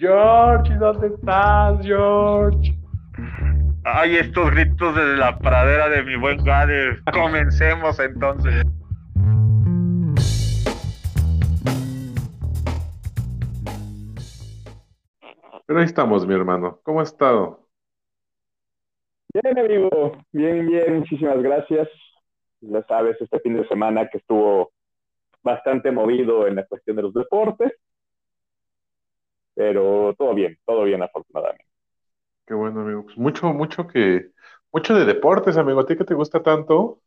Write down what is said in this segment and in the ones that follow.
George, ¿dónde estás, George? Ay, estos gritos desde la pradera de mi buen Gade. Comencemos entonces. Pero ahí estamos, mi hermano. ¿Cómo has estado? Bien, amigo. Bien, bien. Muchísimas gracias. Ya sabes, este fin de semana que estuvo bastante movido en la cuestión de los deportes. Pero todo bien, todo bien, afortunadamente. Qué bueno, amigo. Pues mucho, mucho que, mucho de deportes, amigo. ¿A ti que te gusta tanto?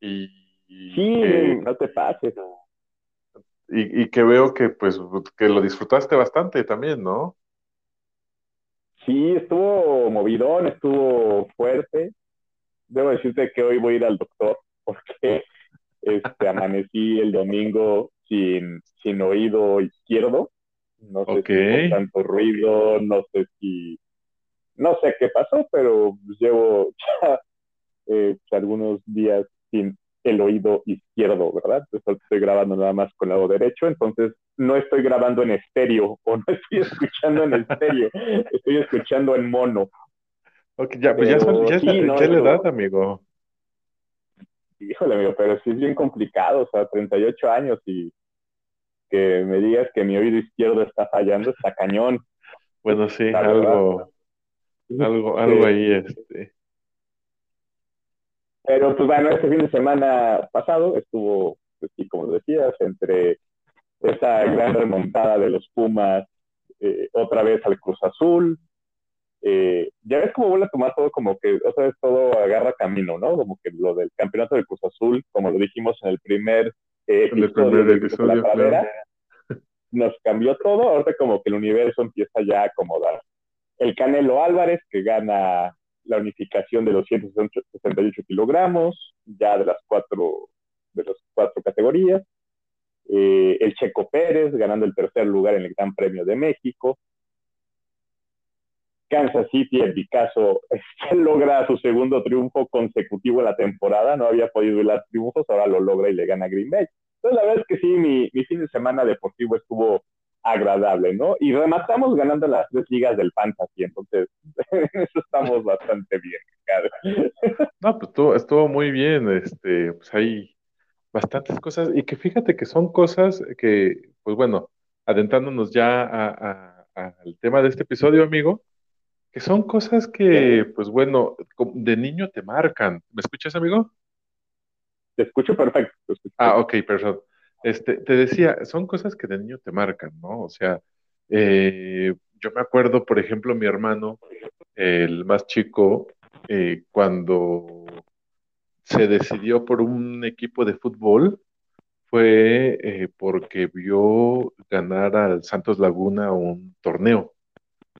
Y, y Sí, que, no te pases. y, y que veo que, pues, que lo disfrutaste bastante también, ¿no? Sí, estuvo movidón, estuvo fuerte. Debo decirte que hoy voy a ir al doctor porque este, amanecí el domingo sin, sin oído izquierdo. No sé si tanto ruido, no sé si, no sé qué pasó, pero llevo ya eh, algunos días sin el oído izquierdo, ¿verdad? Entonces estoy grabando nada más con el lado derecho, entonces no estoy grabando en estéreo o no estoy escuchando en estéreo, estoy escuchando en mono. Ok, ya, pues ya, son- Pero ya es sí, la, no, ya la eso- edad, amigo. Híjole, amigo, pero sí es bien complicado, o sea, 38 años y que me digas que mi oído izquierdo está fallando, está cañón. Bueno, sí, La verdad. algo, algo, algo ahí, este. Pero pues bueno, este fin de semana pasado estuvo, pues, sí, como decías, entre esa gran remontada de los Pumas, eh, otra vez al Cruz Azul. Eh, ya ves cómo vuelve a tomar todo como que otra vez todo agarra camino, ¿no? Como que lo del campeonato del Cruz Azul, como lo dijimos en el primer eh, el episodio primer de la Pradera, claro. Nos cambió todo, ahorita como que el universo empieza ya a acomodar. El Canelo Álvarez, que gana la unificación de los 168 kilogramos, ya de las cuatro, de las cuatro categorías. Eh, el Checo Pérez, ganando el tercer lugar en el Gran Premio de México. Kansas City, en mi caso, logra su segundo triunfo consecutivo en la temporada, no había podido hilar triunfos, ahora lo logra y le gana Green Bay. Entonces, la verdad es que sí, mi, mi fin de semana deportivo estuvo agradable, ¿no? Y rematamos ganando las tres ligas del Fantasy, entonces, en eso estamos bastante bien, Ricardo. No, pues estuvo, estuvo muy bien, este, pues hay bastantes cosas, y que fíjate que son cosas que, pues bueno, adentrándonos ya a- a- al tema de este episodio, amigo, que son cosas que, pues bueno, de niño te marcan. ¿Me escuchas, amigo? Te escucho perfecto. te escucho Ah, ok, perdón. Este, te decía, son cosas que de niño te marcan, ¿no? O sea, eh, yo me acuerdo, por ejemplo, mi hermano, el más chico, eh, cuando se decidió por un equipo de fútbol, fue eh, porque vio ganar al Santos Laguna un torneo.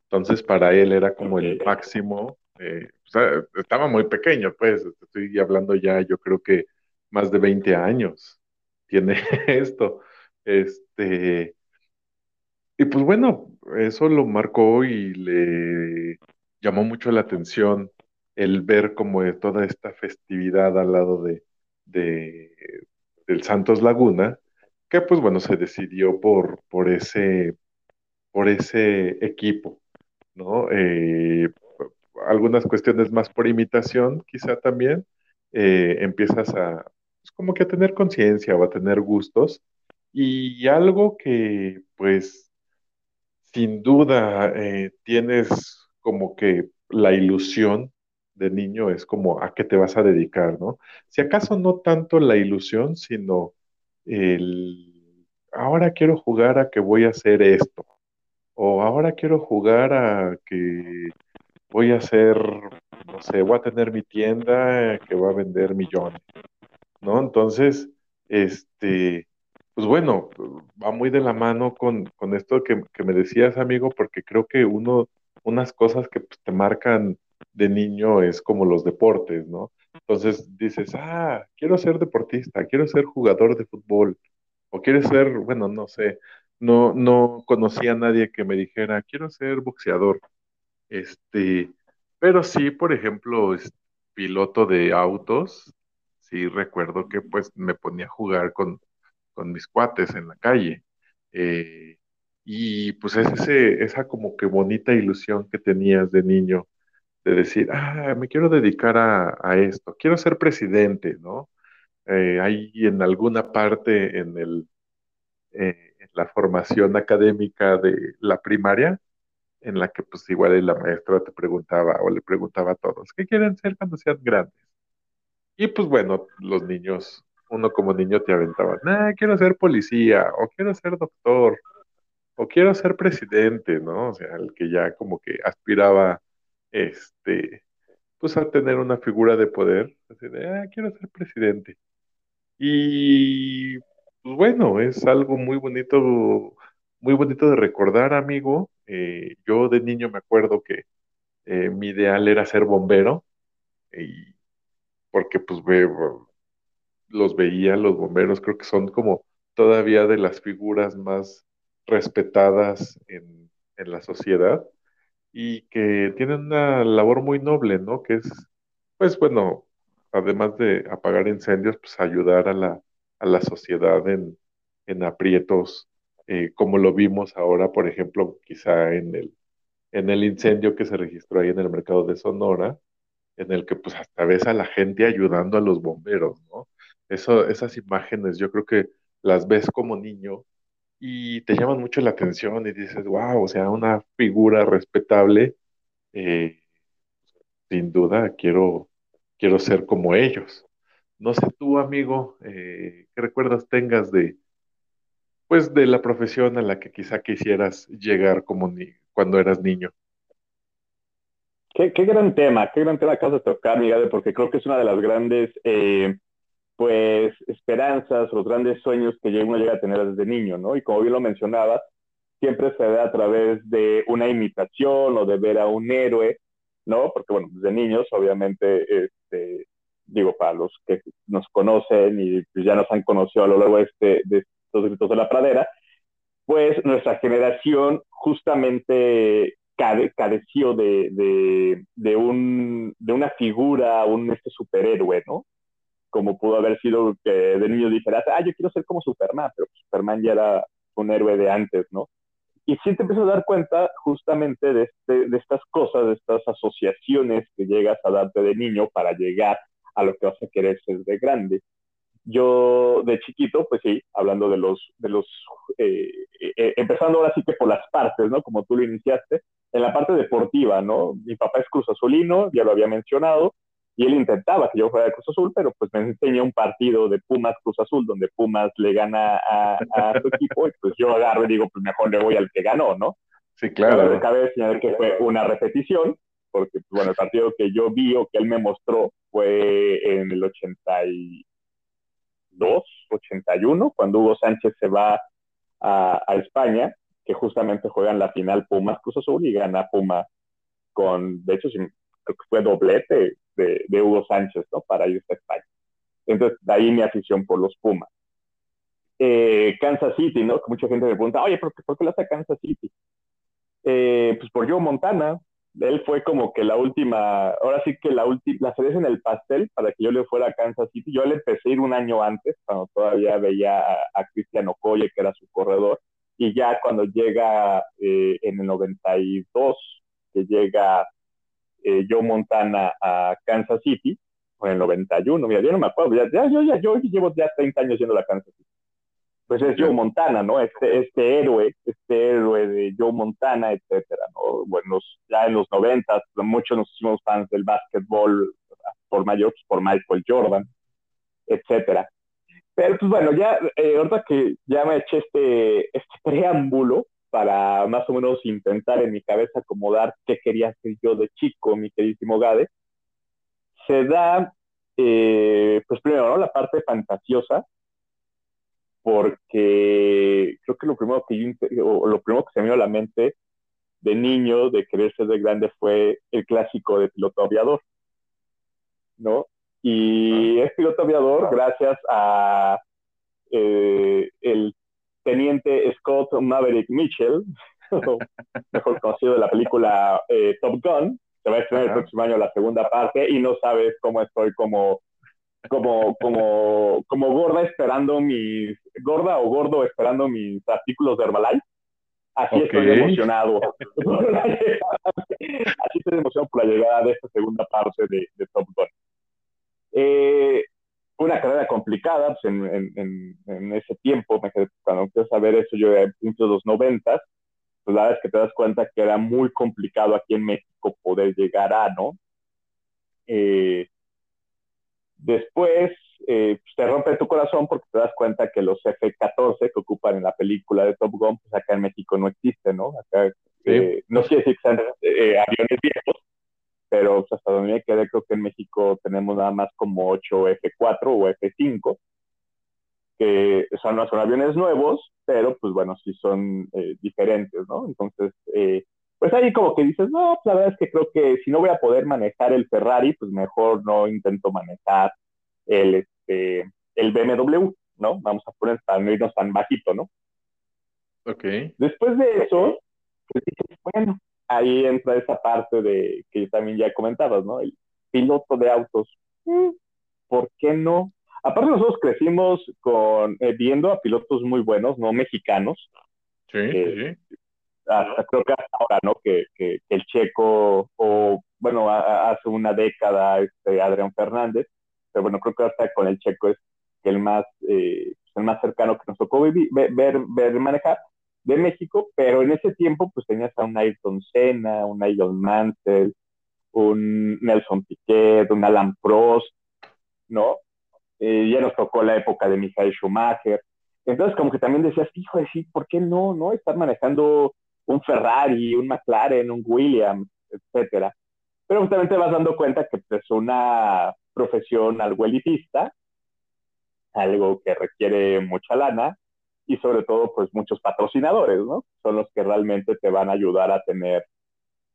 Entonces, para él era como el máximo. o sea, estaba muy pequeño, pues, estoy hablando ya, yo creo que más de 20 años tiene esto. Este, y pues bueno, eso lo marcó y le llamó mucho la atención el ver como de toda esta festividad al lado de, de- del Santos Laguna, que pues bueno, se decidió por, por ese, por ese equipo, ¿no? Eh, algunas cuestiones más por imitación, quizá también, eh, empiezas a, pues, como que tener conciencia o a tener gustos, y algo que pues sin duda, eh, tienes como que la ilusión de niño es como a qué te vas a dedicar, ¿no? Si acaso no tanto la ilusión, sino el ahora quiero jugar a que voy a hacer esto, o ahora quiero jugar a que voy a hacer, no sé, voy a tener mi tienda que va a vender millones. ¿No? Entonces, este, pues bueno, va muy de la mano con, con esto que, que me decías, amigo, porque creo que uno, unas cosas que pues, te marcan de niño es como los deportes, ¿no? Entonces dices, ah, quiero ser deportista, quiero ser jugador de fútbol, o quieres ser, bueno, no sé, no, no conocía a nadie que me dijera, quiero ser boxeador, este, pero sí, por ejemplo, piloto de autos, sí recuerdo que pues me ponía a jugar con, con mis cuates en la calle. Eh, Y pues es ese, esa como que bonita ilusión que tenías de niño, de decir, ah, me quiero dedicar a, a esto, quiero ser presidente, ¿no? Eh, ahí en alguna parte en el, eh, en la formación académica de la primaria, en la que pues igual la maestra te preguntaba o le preguntaba a todos, ¿qué quieren ser cuando sean grandes? Y pues bueno, los niños, uno como niño te aventaba, nah, quiero ser policía, o quiero ser doctor, o quiero ser presidente, ¿no? O sea, el que ya como que aspiraba, este, pues a tener una figura de poder, así de, ah, quiero ser presidente. Y pues bueno, es algo muy bonito, muy bonito de recordar, amigo. Eh, yo de niño me acuerdo que eh, mi ideal era ser bombero, y porque pues ve, los veía, los bomberos, creo que son como todavía de las figuras más respetadas en, en la sociedad y que tienen una labor muy noble, ¿no? Que es, pues bueno, además de apagar incendios, pues ayudar a la, a la sociedad en, en aprietos, eh, como lo vimos ahora, por ejemplo, quizá en el, en el incendio que se registró ahí en el mercado de Sonora, en el que pues hasta ves a la gente ayudando a los bomberos, ¿no? Esas imágenes yo creo que las ves como niño y te llaman mucho la atención y dices, wow, o sea, una figura respetable, eh, sin duda quiero, quiero ser como ellos. No sé tú, amigo, eh, qué recuerdos tengas de, pues, de la profesión a la que quizá quisieras llegar como cuando eras niño. Qué, qué, gran tema, qué gran tema acabas de tocar, Miguel, porque creo que es una de las grandes, eh, pues, esperanzas, los grandes sueños que uno llega a tener desde niño, ¿no? Y como bien lo mencionabas, siempre se da a través de una imitación o de ver a un héroe, ¿no? Porque, bueno, desde niños, obviamente, este, digo, para los que nos conocen y pues, ya nos han conocido a lo largo de, este, de estos gritos de la pradera, pues nuestra generación justamente careció de, de, de, un, de una figura, un este superhéroe, ¿no? Como pudo haber sido que de niño dijeras, ah, yo quiero ser como Superman, pero Superman ya era un héroe de antes, ¿no? Y sí te empiezas a dar cuenta justamente de, este, de estas cosas, de estas asociaciones que llegas a darte de niño para llegar a lo que vas a querer ser de grande. Yo de chiquito, pues sí, hablando de los, de los eh, eh, empezando ahora sí que por las partes, ¿no? Como tú lo iniciaste, en la parte deportiva, ¿no? Mi papá es Cruz Azulino, ya lo había mencionado, y él intentaba que yo fuera de Cruz Azul, pero pues me enseñó un partido de Pumas Cruz Azul, donde Pumas le gana a, a su equipo, y pues yo agarro y digo, pues mejor le voy al que ganó, ¿no? Sí, claro. Pero cabe señalar que fue una repetición, porque pues, bueno, el partido que yo vi o que él me mostró fue en el 82, 81, cuando Hugo Sánchez se va a, España, que justamente juegan la final Pumas Cruz Azul y gana Puma con, de hecho, creo que fue doblete de, Hugo Sánchez, ¿no? Para irse a España. Entonces, de ahí mi afición por los Pumas. Eh, Kansas City, ¿no? Mucha gente me pregunta, oye, ¿por qué, por qué le hace Kansas City? Eh, pues por Joe Montana, él fue como que la última, ahora sí que la última, la cereza en el pastel para que yo le fuera a Kansas City. Yo le empecé a ir un año antes, cuando todavía veía a, a Cristiano Okoye, que era su corredor, y ya cuando llega eh, en el 92, que llega eh, Joe Montana a Kansas City, o en el 91, mira, yo no me acuerdo, ya, ya, yo, ya, yo llevo ya 30 años yendo a Kansas City pues es Joe Montana, ¿no? Este, este héroe, este héroe de Joe Montana, etcétera, ¿no? Bueno, ya en los noventas, muchos nos hicimos fans del básquetbol por mayor, pues, por Michael Jordan, etcétera. Pero pues bueno, ya, eh, ahorita que ya me eché este, este preámbulo para más o menos intentar en mi cabeza acomodar qué quería hacer yo de chico, mi queridísimo Gade, se da, eh, pues primero, ¿no? La parte fantasiosa, porque creo que lo primero que yo, lo primero que se me vino a la mente de niño, de querer ser de grande, fue el clásico de piloto aviador, ¿no? Y es piloto aviador gracias a eh, el teniente Scott Maverick Mitchell, mejor conocido de la película eh, Top Gun, se va a estrenar el próximo año la segunda parte y no sabes cómo estoy como como, como, como gorda esperando mis, gorda o gordo esperando mis artículos de Herbalife. Así estoy emocionado. Así estoy emocionado por la llegada de esta segunda parte de, Top Gun. Eh, una carrera complicada, pues en, en, ese tiempo, cuando empiezas a ver eso, yo en de los noventas, pues la verdad es que te das cuenta que era muy complicado aquí en México poder llegar a, ¿no? Eh, después eh, pues te rompe tu corazón porque te das cuenta que los F-14 que ocupan en la película de Top Gun, pues acá en México no existen, ¿no? Acá, eh, no sé si sean aviones viejos, pero pues, hasta donde me quedé creo que en México tenemos nada más como 8 F4 o F5, que son, no son aviones nuevos, pero pues bueno, sí son diferentes, ¿no? Entonces, pues ahí como que dices, no, pues la verdad es que creo que si no voy a poder manejar el Ferrari, pues mejor no intento manejar el, este, el BMW, ¿no? Vamos a poner para no irnos tan bajito, ¿no? Ok. Después de eso, pues dices, bueno, ahí entra esa parte de que también ya comentabas, ¿no? El piloto de autos. Mm, ¿Por qué no? Aparte nosotros crecimos con eh, viendo a pilotos muy buenos, no mexicanos. Sí, eh, sí hasta, creo que hasta ahora, ¿no? Que, que, el checo, o bueno, hace una década, este, Adrián Fernández, pero bueno, creo que hasta con el checo es el más, eh, el más cercano que nos tocó ver, ver, ver, manejar de México, pero en ese tiempo pues tenías a un Ayrton Senna, un Nigel Mansell, un Nelson Piquet, un Alan Prost, ¿no? Eh, ya nos tocó la época de Michael Schumacher. Entonces, como que también decías, hijo de sí, ¿por qué no, no? Estar manejando un Ferrari, un McLaren, un Williams, etcétera. Pero justamente vas dando cuenta que es una profesión algo elitista, algo que requiere mucha lana y sobre todo pues muchos patrocinadores, ¿no? Son los que realmente te van a ayudar a tener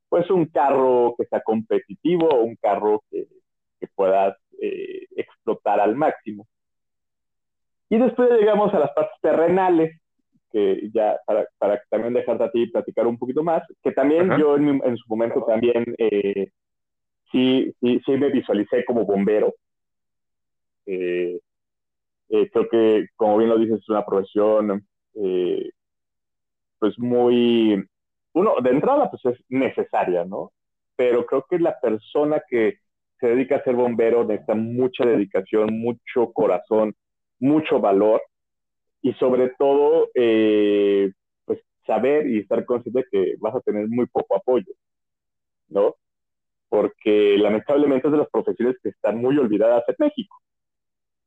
pues un carro que sea competitivo, un carro que, que puedas eh, explotar al máximo. Y después llegamos a las partes terrenales, que ya para, para también dejarte a ti platicar un poquito más, que también yo en, en, su momento también eh, sí, sí, sí, me visualicé como bombero. Eh, eh, creo que, como bien lo dices, es una profesión pues muy, uno, de entrada pues es necesaria, ¿no? Pero creo que la persona que se dedica a ser bombero necesita mucha dedicación, mucho corazón, mucho valor y sobre todo, eh, pues saber y estar consciente de que vas a tener muy poco apoyo, ¿no? Porque lamentablemente es de las profesiones que están muy olvidadas en México.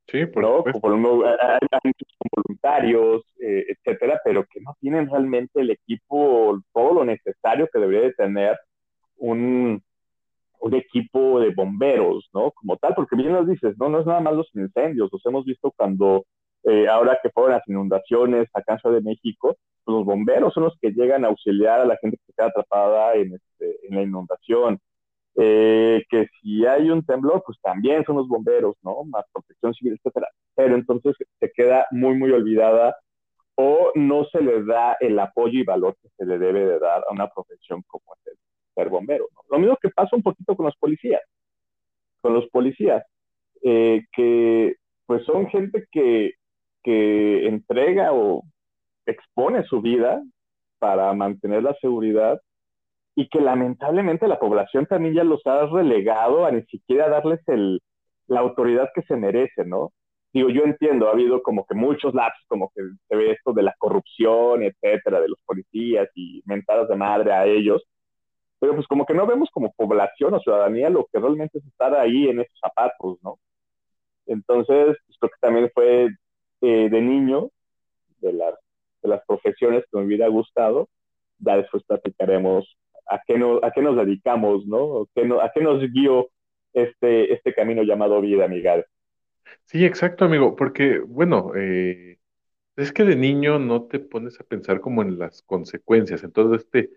Sí, por ¿no? Como hay, muchos voluntarios, eh, etcétera, pero que no tienen realmente el equipo, todo lo necesario que debería de tener un, un equipo de bomberos, ¿no? Como tal, porque bien nos dices, no, no es nada más los incendios, los hemos visto cuando eh, ahora que fueron las inundaciones acá en Ciudad de México, pues los bomberos son los que llegan a auxiliar a la gente que queda atrapada en, este, en la inundación. Eh, que si hay un temblor, pues también son los bomberos, ¿no? Más protección civil, etcétera. Pero entonces se queda muy, muy olvidada o no se le da el apoyo y valor que se le debe de dar a una profesión como el ser bombero. ¿no? Lo mismo que pasa un poquito con los policías, con los policías, eh, que pues son gente que que entrega o expone su vida para mantener la seguridad y que lamentablemente la población también ya los ha relegado a ni siquiera darles el, la autoridad que se merece, ¿no? Digo, yo entiendo, ha habido como que muchos lapsos, como que se ve esto de la corrupción, etcétera, de los policías y mentadas de madre a ellos, pero pues como que no vemos como población o ciudadanía lo que realmente es estar ahí en esos zapatos, ¿no? Entonces, pues creo que también fue eh, de niño, de las, de las profesiones que me hubiera gustado, ya después platicaremos a qué, no, a qué nos dedicamos, ¿no? ¿A qué nos guió este, este camino llamado vida, Miguel? Sí, exacto, amigo, porque, bueno, eh, es que de niño no te pones a pensar como en las consecuencias, en todo este,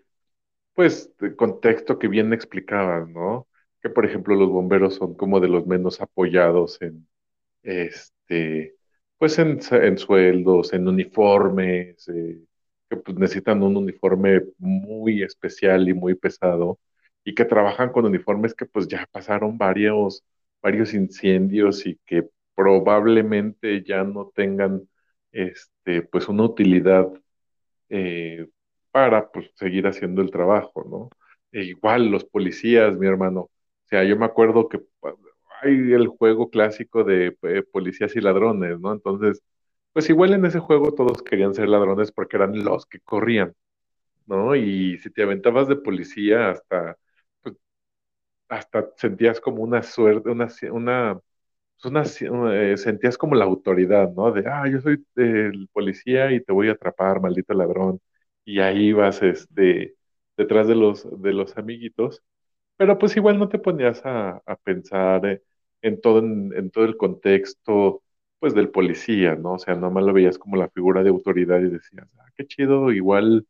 pues, contexto que bien explicabas, ¿no? Que, por ejemplo, los bomberos son como de los menos apoyados en, este, pues en, en sueldos, en uniformes, eh, que pues necesitan un uniforme muy especial y muy pesado, y que trabajan con uniformes que pues ya pasaron varios, varios incendios y que probablemente ya no tengan este, pues una utilidad eh, para pues seguir haciendo el trabajo, ¿no? E igual los policías, mi hermano. O sea, yo me acuerdo que hay el juego clásico de eh, policías y ladrones, ¿no? Entonces, pues igual en ese juego todos querían ser ladrones porque eran los que corrían, ¿no? Y si te aventabas de policía hasta, pues, hasta sentías como una suerte, una, una, pues, eh, sentías como la autoridad, ¿no? De, ah, yo soy el policía y te voy a atrapar, maldito ladrón. Y ahí vas, este, detrás de los, de los amiguitos pero pues igual no te ponías a, pensar eh, en, todo, en, todo el contexto pues del policía, ¿no? O sea, nomás lo veías como la figura de autoridad y decías, ah, qué chido, igual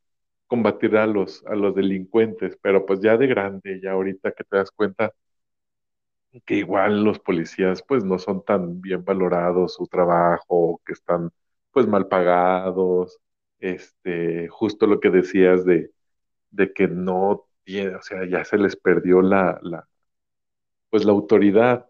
combatir a los, a los delincuentes, pero pues ya de grande, ya ahorita que te das cuenta que igual los policías pues no son tan bien valorados su trabajo, que están pues mal pagados, este, justo lo que decías de, de que no o sea, ya se les perdió la, la, pues la autoridad,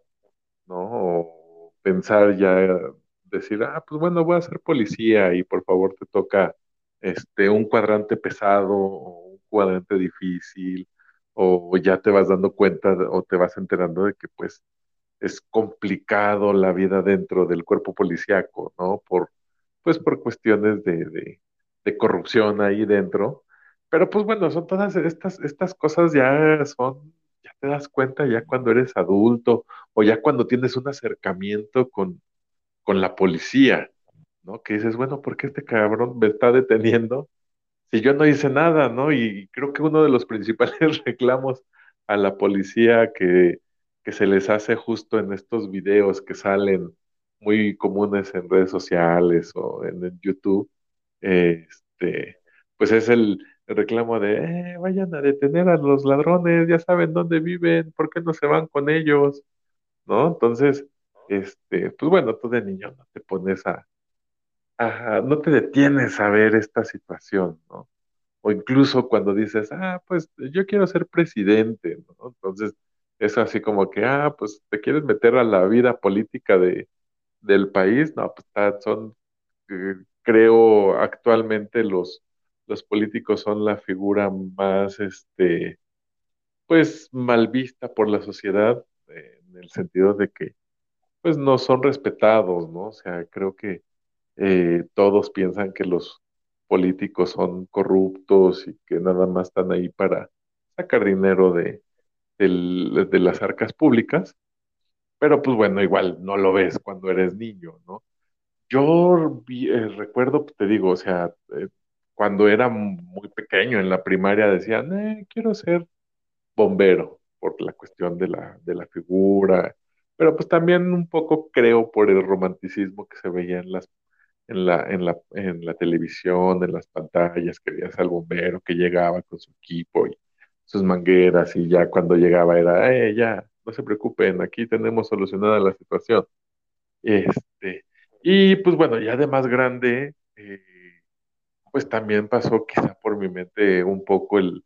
¿no? O pensar ya, decir, ah, pues bueno, voy a ser policía y por favor te toca este, un cuadrante pesado o un cuadrante difícil, o ya te vas dando cuenta o te vas enterando de que pues es complicado la vida dentro del cuerpo policíaco, ¿no? Por, pues por cuestiones de, de, de corrupción ahí dentro pero pues bueno, son todas estas, estas cosas ya son, ya te das cuenta ya cuando eres adulto o ya cuando tienes un acercamiento con, con la policía, ¿no? Que dices, bueno, ¿por qué este cabrón me está deteniendo si yo no hice nada, ¿no? Y creo que uno de los principales reclamos a la policía que, que se les hace justo en estos videos que salen muy comunes en redes sociales o en, YouTube, este, pues es el, el reclamo de, eh, vayan a detener a los ladrones, ya saben dónde viven, ¿por qué no se van con ellos? ¿No? Entonces, este, pues bueno, tú de niño no te pones a, no te detienes a ver esta situación, ¿no? O incluso cuando dices, ah, pues yo quiero ser presidente, ¿no? Entonces, es así como que, ah, pues te quieres meter a la vida política de, del país, no, pues son, eh, creo, actualmente los los políticos son la figura más, este, pues, mal vista por la sociedad, eh, en el sentido de que, pues, no son respetados, ¿no? O sea, creo que eh, todos piensan que los políticos son corruptos y que nada más están ahí para sacar dinero de, de las arcas públicas, pero pues bueno, igual no lo ves cuando eres niño, ¿no? Yo eh, recuerdo, te digo, o sea, cuando era muy pequeño en la primaria decían, eh, quiero ser bombero por la cuestión de la, de la figura, pero pues también un poco creo por el romanticismo que se veía en las en la, en la, en la televisión, en las pantallas, que veías al bombero que llegaba con su equipo y sus mangueras y ya cuando llegaba era, eh, ya, no se preocupen, aquí tenemos solucionada la situación. Este, y pues bueno, ya de más grande, eh, pues también pasó quizá por mi mente un poco el,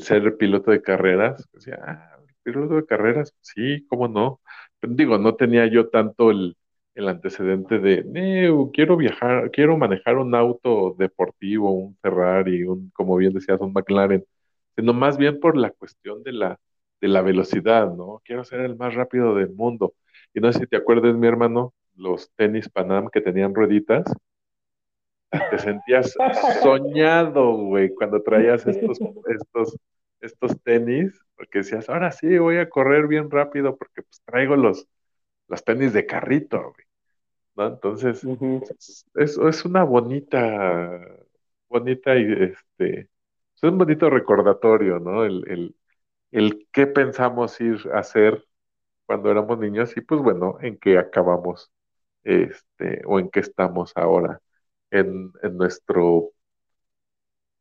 ser piloto de carreras. Decía, ah, piloto de carreras, sí, cómo no. Pero digo, no tenía yo tanto el, antecedente de, quiero viajar, quiero manejar un auto deportivo, un Ferrari, un, como bien decías, un McLaren, sino más bien por la cuestión de la, de la velocidad, ¿no? Quiero ser el más rápido del mundo. Y no sé si te acuerdas, mi hermano, los tenis Panam que tenían rueditas, te sentías soñado, güey, cuando traías estos, estos, estos tenis, porque decías, ahora sí, voy a correr bien rápido porque pues traigo los, los tenis de carrito, güey. ¿No? Entonces, es, es, una bonita, bonita, este, es un bonito recordatorio, ¿no? El, el, el qué pensamos ir a hacer cuando éramos niños y pues bueno, en qué acabamos, este, o en qué estamos ahora en, nuestro,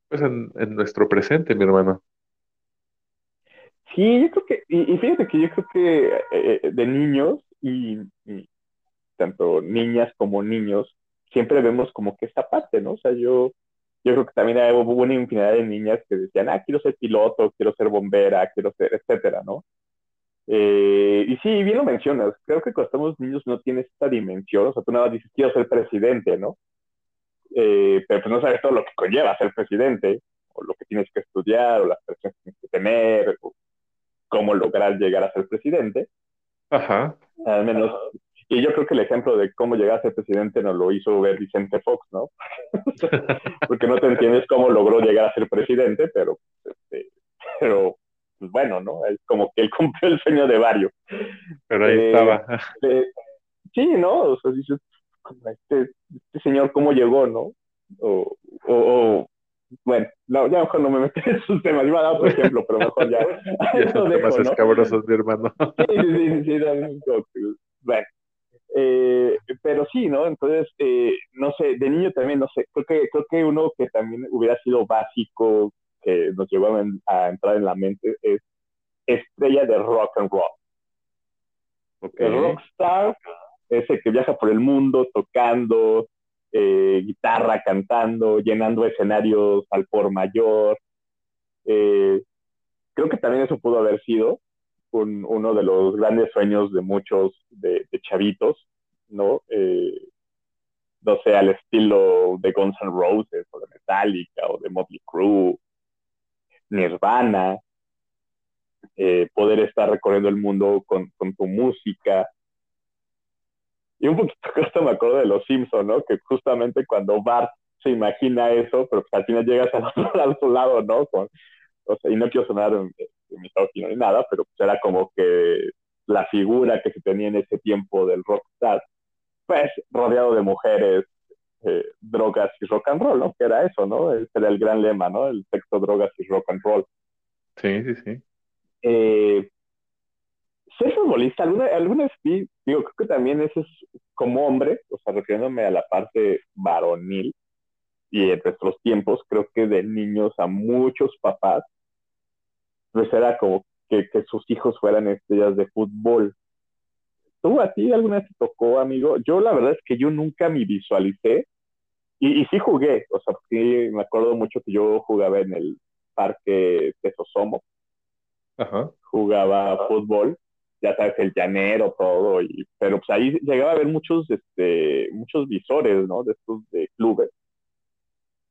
pues en, nuestro presente, mi hermano. Sí, yo creo que, y, fíjate que yo creo que eh, eh, de niños y, tanto niñas como niños, siempre vemos como que esta parte, ¿no? O sea, yo, yo creo que también hubo una infinidad de niñas que decían, ah, quiero ser piloto, quiero ser bombera, quiero ser, etcétera, ¿no? Eh, y sí, bien lo mencionas, creo que cuando estamos niños no tienes esta dimensión, o sea, tú nada dices, quiero ser presidente, ¿no? Eh, pero pues no sabes todo lo que conlleva ser presidente, o lo que tienes que estudiar, o las personas que tienes que tener, o cómo lograr llegar a ser presidente. Ajá. Al menos, y yo creo que el ejemplo de cómo llegar a ser presidente nos lo hizo ver Vicente Fox, ¿no? Porque no te entiendes cómo logró llegar a ser presidente, pero, este, pero pues bueno, ¿no? Es como que él cumplió el sueño de varios. Pero ahí estaba. Eh, sí, ¿no? O sea, dices, este, este señor cómo llegó, ¿no? O, o, bueno, no, ya mejor no me meto en esos temas, iba a dar otro ejemplo, pero mejor ya. ya son temas escabrosos, mi hermano. sí, sí, sí, sí, bueno. Eh, pero sí, ¿no? Entonces, eh, no sé, de niño también, no sé, creo que, creo que uno que también hubiera sido básico, que nos llegó a, entrar en la mente, es estrella de rock and roll. Okay. El rockstar ese que viaja por el mundo tocando eh, guitarra, cantando, llenando escenarios al por mayor. Eh, creo que también eso pudo haber sido un, uno de los grandes sueños de muchos de, chavitos, ¿no? Eh, no sé, al estilo de Guns N' Roses o de Metallica o de Motley Crue, Nirvana, poder estar recorriendo el mundo con, con tu música, y un poquito esto me acuerdo de Los Simpson, ¿no? Que justamente cuando Bart se imagina eso, pero al final llegas al otro, lado, ¿no? Con, o sea, y no quiero sonar misógino ni nada, pero pues era como que la figura que se tenía en ese tiempo del rockstar, pues rodeado de mujeres, eh, drogas y rock and roll, ¿no? Que era eso, ¿no? Ese era el gran lema, ¿no? El sexo, drogas y rock and roll. Sí, sí, sí. Eh, ser futbolista, alguna, alguna vez digo, creo que también eso es como hombre, o sea, refiriéndome a la parte varonil y en nuestros tiempos, creo que de niños a muchos papás, pues era como que, que sus hijos fueran estrellas de fútbol. ¿Tú a ti alguna vez te tocó, amigo? Yo la verdad es que yo nunca me visualicé y, y sí jugué, o sea, sí me acuerdo mucho que yo jugaba en el parque de Sosomo. Ajá. Jugaba fútbol ya sabes, el llanero, todo, y, pero pues ahí llegaba a haber muchos, este, muchos visores, ¿no? De estos de clubes.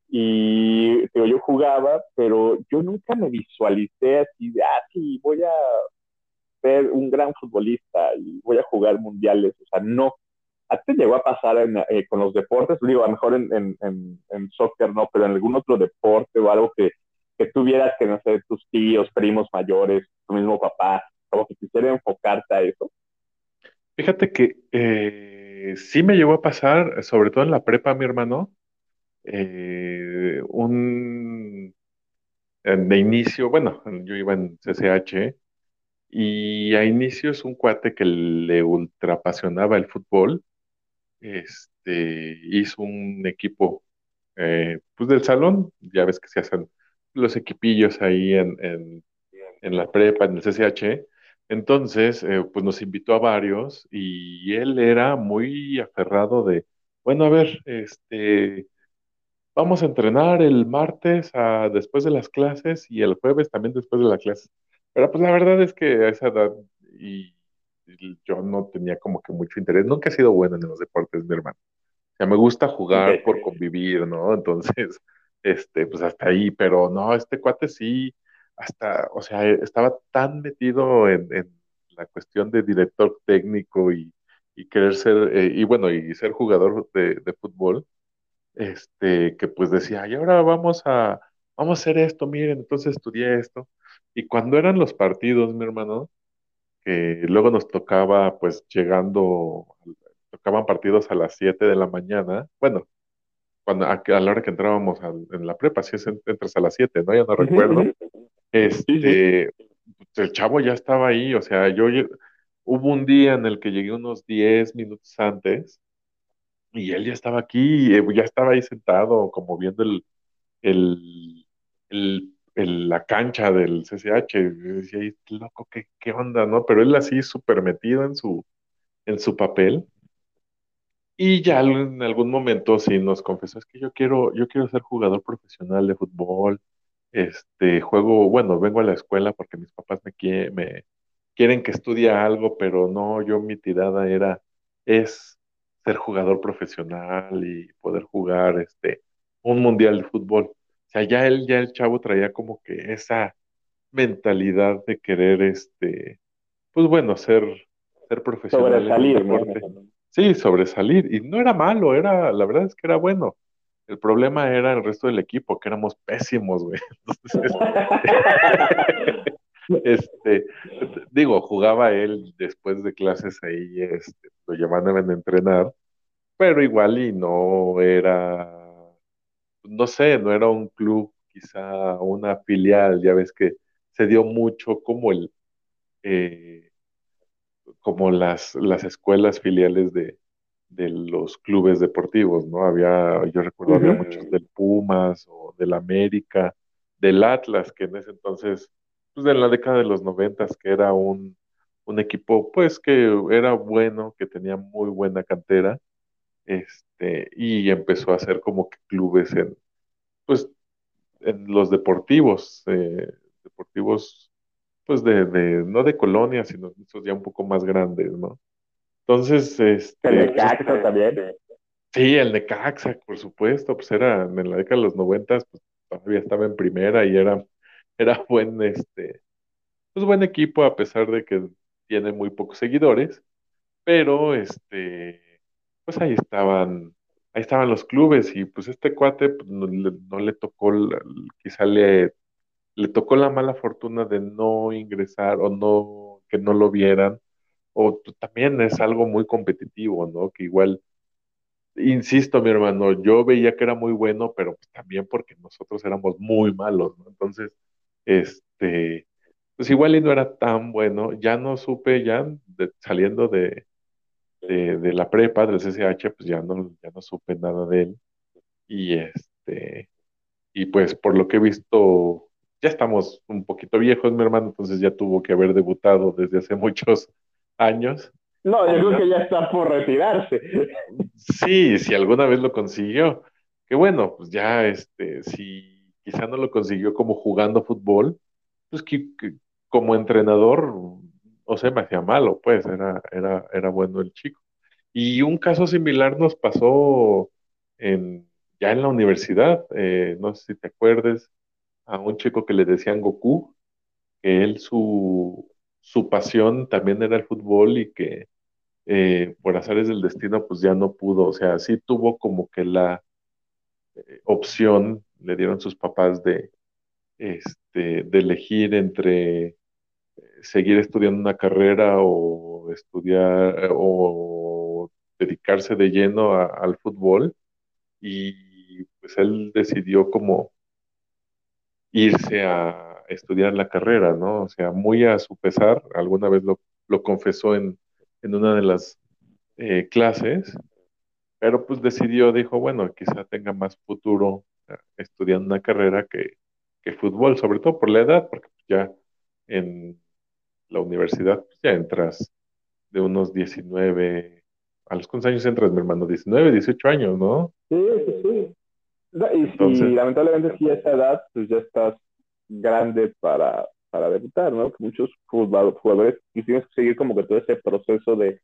Y digo, yo jugaba, pero yo nunca me visualicé así de, ah, sí, voy a ser un gran futbolista y voy a jugar mundiales, o sea, no. A ti llegó a pasar eh, con los deportes, digo, a lo mejor en, en, en, en, soccer no, pero en algún otro deporte o algo que, que tuvieras que, no sé, tus tíos, primos mayores, tu mismo papá, como que quisiera enfocarte a eso. Fíjate que eh, sí me llegó a pasar, sobre todo en la prepa, mi hermano, eh, un de inicio, bueno, yo iba en CCH y a inicios un cuate que le ultrapasionaba el fútbol, este, hizo un equipo eh, pues del salón, ya ves que se hacen los equipillos ahí en, en, en la prepa, en el CCH, entonces, eh, pues nos invitó a varios y él era muy aferrado de, bueno, a ver, este, vamos a entrenar el martes a, después de las clases y el jueves también después de las clases. Pero pues la verdad es que a esa edad y, yo no tenía como que mucho interés. Nunca he sido bueno en los deportes, mi hermano. O sea, me gusta jugar por convivir, ¿no? Entonces, este, pues hasta ahí, pero no, este cuate sí hasta, o sea, estaba tan metido en, la cuestión de director técnico y, querer ser, eh, y bueno, y ser jugador de, fútbol, este, que pues decía, y ahora vamos a, vamos a hacer esto, miren, entonces estudié esto. Y cuando eran los partidos, mi hermano, que luego nos tocaba, pues llegando, tocaban partidos a las 7 de la mañana, bueno, cuando, a, la hora que entrábamos en la prepa, si es, entras a las 7, ¿no? Ya no recuerdo. Este, pues, el chavo ya estaba ahí, o sea, yo, hubo un día en el que llegué unos 10 minutos antes y él ya estaba aquí, eh, ya estaba ahí sentado, como viendo el, el, el, la cancha del CCH. Yo decía, loco, ¿qué, ¿qué, onda, no? Pero él así súper metido en su, en su papel. Y ya en algún momento sí nos confesó, es que yo quiero, yo quiero ser jugador profesional de fútbol, este, juego, bueno, vengo a la escuela porque mis papás me, me quieren que estudie algo, pero no, yo mi tirada era, es ser jugador profesional y poder jugar este, un mundial de fútbol. sea, ya él, ya el chavo traía como que esa mentalidad de querer, este, pues bueno, ser, ser profesional. Sobresalir, ¿no? Sí, sobresalir. Y no era malo, era, la verdad es que era bueno. El problema era el resto del equipo, que éramos pésimos, güey. Entonces, este, digo, jugaba él después de clases ahí, este, lo llamaban a entrenar, pero igual y no era, no sé, no era un club, quizá una filial, ya ves que se dio mucho como el, eh, como las, las escuelas filiales de, de los clubes deportivos, ¿no? Había, yo recuerdo, había muchos del Pumas o del América, del Atlas, que en ese entonces, pues en la década de los noventas, que era un, un equipo, pues que era bueno, que tenía muy buena cantera, este, y empezó a hacer como que clubes en, pues, en los deportivos, eh, deportivos, pues de, de, no de colonias, sino esos ya un poco más grandes, ¿no? Entonces, este... El Necaxa pues, también. Sí, el Necaxa, por supuesto, pues era en la década de los noventas, pues todavía estaba en primera y era, era buen, este, pues buen equipo a pesar de que tiene muy pocos seguidores, pero este, pues ahí estaban, ahí estaban los clubes y pues este cuate pues, no, le, tocó, quizá le, le tocó la mala fortuna de no ingresar o no, que no lo vieran o también es algo muy competitivo, ¿no? Que igual, insisto, mi hermano, yo veía que era muy bueno, pero pues también porque nosotros éramos muy malos, ¿no? Entonces, este, pues igual y no era tan bueno, ya no supe, ya saliendo de, de, la prepa, del CCH, pues ya no, ya no supe nada de él. Y este, y pues por lo que he visto, ya estamos un poquito viejos, mi hermano, entonces ya tuvo que haber debutado desde hace muchos años. No, yo creo que ya está por retirarse. Sí, si alguna vez lo consiguió. Que bueno, pues ya, este, si quizá no lo consiguió como jugando fútbol, pues que, como entrenador, o sea, me hacía malo, pues, era, era, era bueno el chico. Y un caso similar nos pasó en, ya en la universidad, eh, no sé si te acuerdes, a un chico que le decían Goku, que él su, su pasión también era el fútbol y que eh, por azares del destino pues ya no pudo, o sea, sí tuvo como que la eh, opción, le dieron sus papás de, este, de elegir entre eh, seguir estudiando una carrera o estudiar o dedicarse de lleno al fútbol. Y pues él decidió como irse a estudiar la carrera, ¿no? O sea, muy a su pesar, alguna vez lo, confesó en, una de las eh, clases, pero pues decidió, dijo, bueno, quizá tenga más futuro eh, estudiando una carrera que, fútbol, sobre todo por la edad, porque ya en la universidad pues, ya entras de unos 19, ¿a los cuántos años entras, mi hermano? 19, 18 años, ¿no? Sí, sí, sí. Y, lamentablemente si a esa edad, pues ya estás grande para, para debutar, ¿no? Que muchos jugadores que seguir como que todo ese proceso de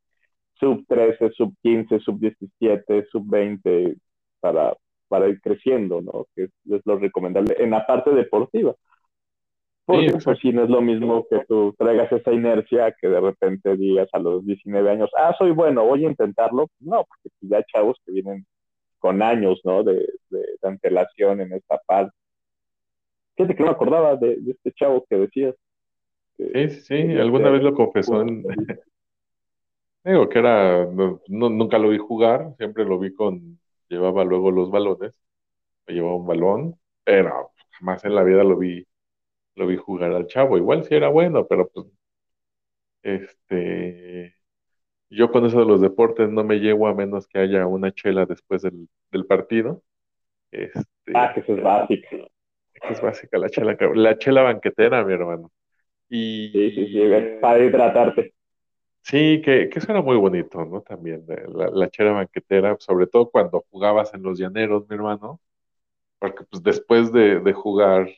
sub 13, sub 15, sub 17, sub 20 para, para ir creciendo, ¿no? Que es, lo recomendable en la parte deportiva. Porque pues si no es lo mismo que tú traigas esa inercia que de repente digas a los 19 años, ah, soy bueno, voy a intentarlo. No, porque ya hay chavos que vienen con años, ¿no? De, de, de antelación en esta parte Fíjate que no me acordaba de, este chavo que decías. sí, sí, sí, alguna vez lo confesó en... Digo que era, nunca lo vi jugar, siempre lo vi con, llevaba luego los balones, me llevaba un balón, pero jamás en la vida lo vi, lo vi jugar al chavo. Igual sí era bueno, pero pues, este, yo con eso de los deportes no me llevo a menos que haya una chela después del, del partido. Este, ah, que eso es básico es básica, la chela, la chela banquetera, mi hermano. Y, sí, sí, sí, para hidratarte. Sí, que, que eso era muy bonito, ¿no? También, la, la, chela banquetera, sobre todo cuando jugabas en los llaneros, mi hermano, porque pues después de, de jugar,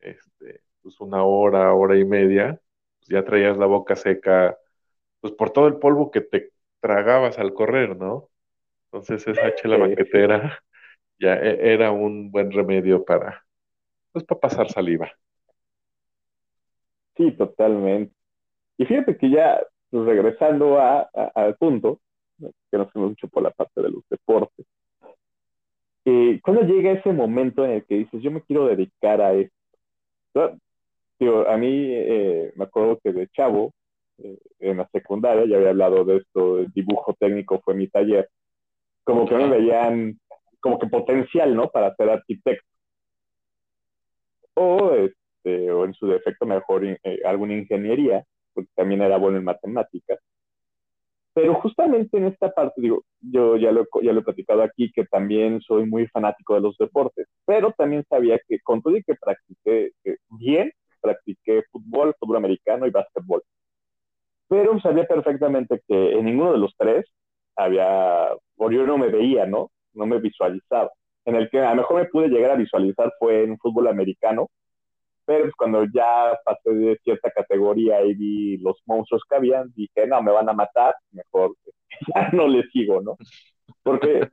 este, pues una hora, hora y media, pues ya traías la boca seca, pues por todo el polvo que te tragabas al correr, ¿no? Entonces esa chela banquetera ya e, era un buen remedio para, pues para pasar saliva. Sí, totalmente. Y fíjate que ya pues, regresando a, al punto, que nos fuimos mucho por la parte de los deportes, eh, ¿cuándo llega ese momento en el que dices, yo me quiero dedicar a esto? a mí eh, me acuerdo que de chavo, eh, en la secundaria, ya había hablado de esto, el dibujo técnico fue mi taller, como que me veían como que potencial, ¿no? Para ser arquitecto. O, este, o en su defecto mejor eh, alguna ingeniería, porque también era bueno en matemáticas. Pero justamente en esta parte, digo, yo ya lo, ya lo he platicado aquí, que también soy muy fanático de los deportes, pero también sabía que con todo y que practiqué bien, practiqué fútbol, fútbol americano y básquetbol. Pero sabía perfectamente que en ninguno de los tres había, o yo no me veía, ¿no? No me visualizaba. En el que a lo mejor me pude llegar a visualizar fue en fútbol americano, pero pues cuando ya pasé de cierta categoría y vi los monstruos que habían, dije, no, me van a matar, mejor ya no les sigo, ¿no? Porque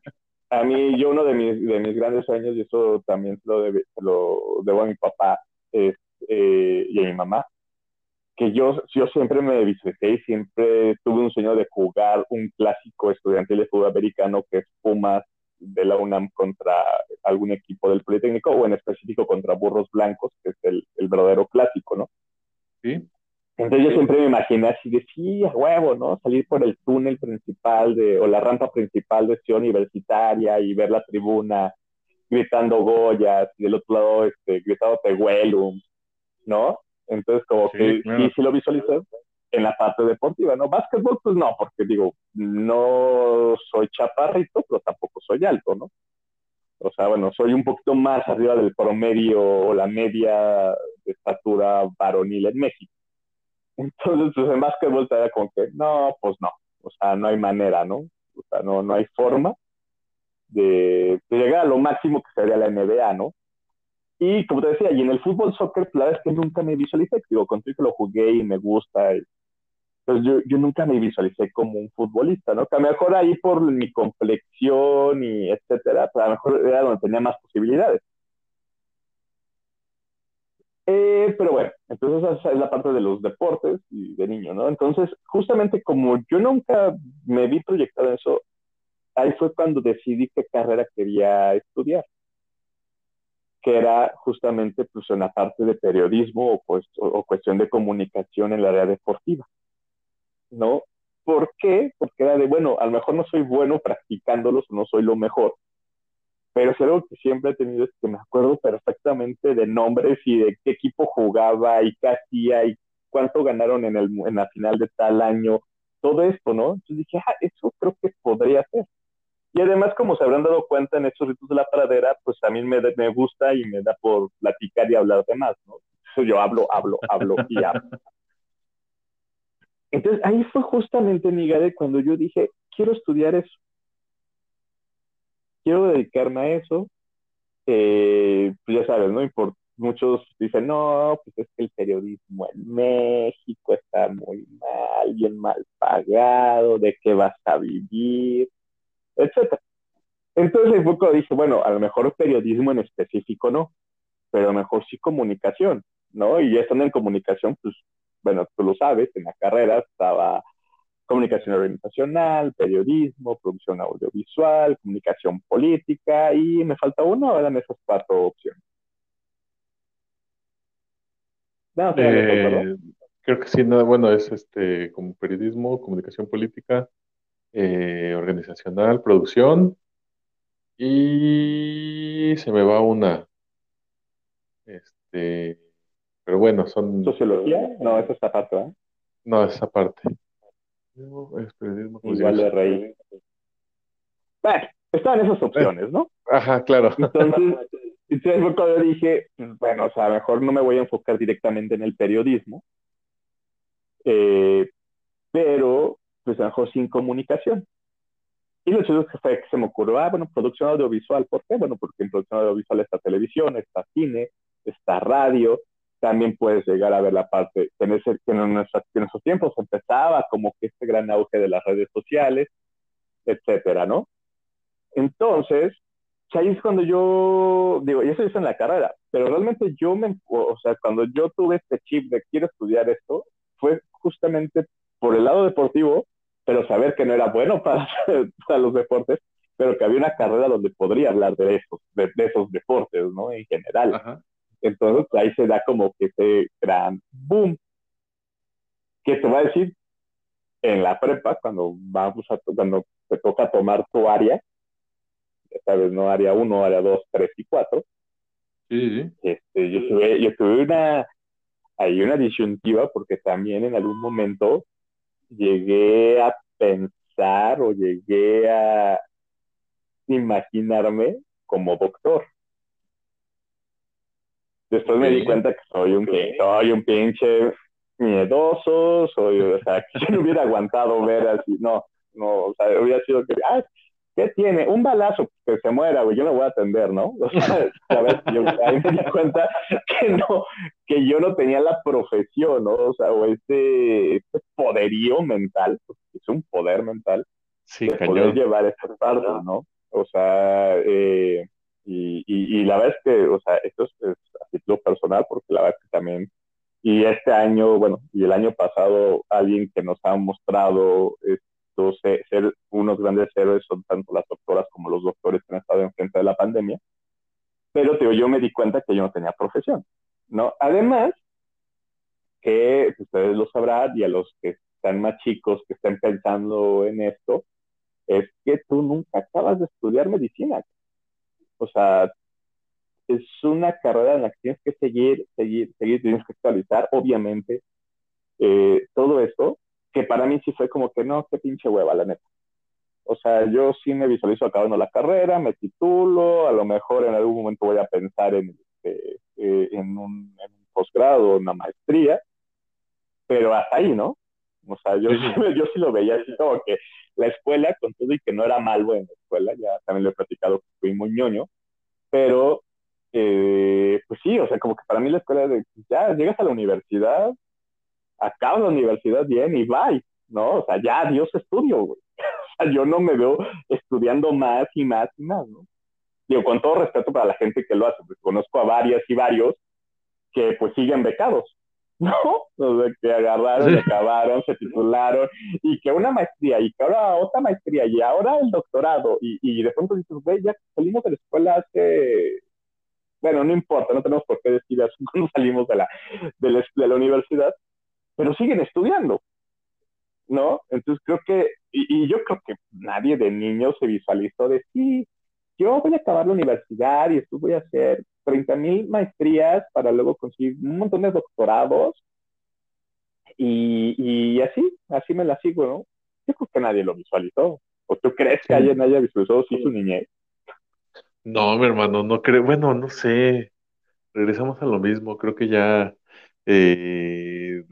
a mí, yo uno de mis, de mis grandes sueños, y eso también lo, lo debo a mi papá eh, y a mi mamá, que yo, yo siempre me visualicé y siempre tuve un sueño de jugar un clásico estudiantil de fútbol americano que es Pumas de la UNAM contra algún equipo del Politécnico o en específico contra Burros Blancos, que es el, el verdadero clásico, ¿no? Sí. Entonces yo siempre me imaginé así de, sí, a huevo, ¿no? Salir por el túnel principal de, o la rampa principal de Ciudad Universitaria y ver la tribuna gritando Goyas y del otro lado este, gritando Tehuelum, ¿no? Entonces como que sí, sí lo visualicé en la parte deportiva, ¿no? Básquetbol, pues no, porque digo, no soy chaparrito, pero tampoco soy alto, ¿no? O sea, bueno, soy un poquito más arriba del promedio o la media de estatura varonil en México. Entonces, pues en básquetbol te da como que, no, pues no, o sea, no hay manera, ¿no? O sea, no, no hay forma de, llegar a lo máximo que sería la NBA, ¿no? Y como te decía, y en el fútbol soccer, la verdad es que nunca me visualicé, digo, contigo que lo jugué y me gusta, y pues yo, yo nunca me visualicé como un futbolista, ¿no? Que a lo mejor ahí por mi complexión y etcétera, pues a lo mejor era donde tenía más posibilidades. Eh, pero bueno, entonces esa es la parte de los deportes y de niño, ¿no? Entonces, justamente como yo nunca me vi proyectado en eso, ahí fue cuando decidí qué carrera quería estudiar, que era justamente pues en la parte de periodismo o, pues, o cuestión de comunicación en la área deportiva. ¿No? ¿Por qué? Porque era de, bueno, a lo mejor no soy bueno practicándolos, no soy lo mejor, pero es algo que siempre he tenido es que me acuerdo perfectamente de nombres y de qué equipo jugaba y qué hacía y cuánto ganaron en, el, en la final de tal año, todo esto, ¿no? Entonces dije, ah, eso creo que podría ser. Y además, como se habrán dado cuenta en estos ritos de la pradera, pues también me, me gusta y me da por platicar y hablar de más, ¿no? Yo hablo, hablo, hablo y hablo. Entonces ahí fue justamente, Miguel, cuando yo dije, quiero estudiar eso. Quiero dedicarme a eso. Eh, pues ya sabes, ¿no? Y por, muchos dicen, no, pues es que el periodismo en México está muy mal, bien mal pagado, de qué vas a vivir, etcétera. Entonces un poco dije, bueno, a lo mejor periodismo en específico no, pero a lo mejor sí comunicación, ¿no? Y ya estando en comunicación, pues bueno, tú lo sabes, en la carrera estaba comunicación organizacional, periodismo, producción audiovisual, comunicación política y me falta uno, eran esas cuatro opciones. Eh, creo que sí, no, bueno, es este como periodismo, comunicación política, eh, organizacional, producción y se me va una. Este, pero bueno, son. ¿Sociología? No, esa es esa parte, ¿eh? No, esa parte. Es periodismo. Igual de reír. Bueno, estaban esas opciones, ¿no? Ajá, claro. Entonces, entonces fue cuando dije, pues, bueno, o sea, mejor no me voy a enfocar directamente en el periodismo, eh, pero pues a lo mejor sin comunicación. Y lo chido que fue que se me ocurrió, ah, bueno, producción audiovisual. ¿Por qué? Bueno, porque en producción audiovisual está televisión, está cine, está radio, también puedes llegar a ver la parte que en, ese, que en, nuestros tiempos empezaba como que este gran auge de las redes sociales, etcétera, ¿no? Entonces, ahí es cuando yo, digo, y eso hice en la carrera, pero realmente yo me, o sea, cuando yo tuve este chip de quiero estudiar esto, fue justamente por el lado deportivo, pero saber que no era bueno para, para los deportes, pero que había una carrera donde podría hablar de esos, de, esos deportes, ¿no? En general. Entonces ahí se da como que ese gran boom. Que te va a decir, en la prepa, cuando vamos a, cuando te toca tomar tu área, esta vez no área 1, área 2, 3 y 4, sí. este, yo, tuve, yo tuve una, hay una disyuntiva porque también en algún momento llegué a pensar o llegué a imaginarme como doctor. Después me di cuenta que soy un, soy un pinche miedoso, soy, o sea, que yo no hubiera aguantado ver así, no, no, o sea, hubiera sido que, ah, ¿qué tiene? Un balazo, que se muera, güey, yo lo voy a atender, ¿no? O sea, Yo, ahí me di cuenta que no, que yo no tenía la profesión, ¿no? O sea, o este, este poderío mental, es un poder mental, sí, de poder llevar estas partes, ¿no? O sea, eh, y, y, la verdad es que, o sea, esto es, es a título personal, porque la verdad es que también y este año, bueno, y el año pasado, alguien que nos ha mostrado esto, ser, unos grandes héroes son tanto las doctoras como los doctores que han estado enfrente de la pandemia. Pero tío, yo me di cuenta que yo no tenía profesión, ¿no? Además, que ustedes lo sabrán y a los que están más chicos que estén pensando en esto, es que tú nunca acabas de estudiar medicina. O sea, es una carrera en la que tienes que seguir, seguir, seguir, tienes que actualizar, obviamente, eh, todo esto, que para mí sí fue como que no, qué pinche hueva, la neta. O sea, yo sí me visualizo acabando la carrera, me titulo, a lo mejor en algún momento voy a pensar en, este, eh, en, un, en un posgrado, una maestría, pero hasta ahí, ¿no? O sea, yo, yo sí lo veía así como que la escuela, con todo y que no era malo en la escuela, ya también lo he platicado que fui muy ñoño, pero eh, pues sí, o sea, como que para mí la escuela de, ya llegas a la universidad, acabas la universidad bien y bye, ¿no? O sea, ya Dios estudio, güey. O sea, yo no me veo estudiando más y más y más, ¿no? Digo, con todo respeto para la gente que lo hace, pues conozco a varias y varios que pues siguen becados, ¿no? O sea, que agarraron, acabaron, se titularon, y que una maestría, y que ahora otra maestría, y ahora el doctorado, y, y de pronto dices, güey, ya salimos de la escuela hace bueno, no importa, no tenemos por qué decir eso cuando salimos de la, de la, de la universidad, pero siguen estudiando, ¿no? Entonces creo que, y, yo creo que nadie de niño se visualizó de, sí, yo voy a acabar la universidad y después voy a hacer 30 mil maestrías para luego conseguir un montón de doctorados y, y así, así me la sigo, ¿no? Yo creo que nadie lo visualizó. ¿O tú crees que alguien haya visualizado sí su niñez? No, mi hermano, no creo, bueno, no sé, regresamos a lo mismo, creo que ya, eh,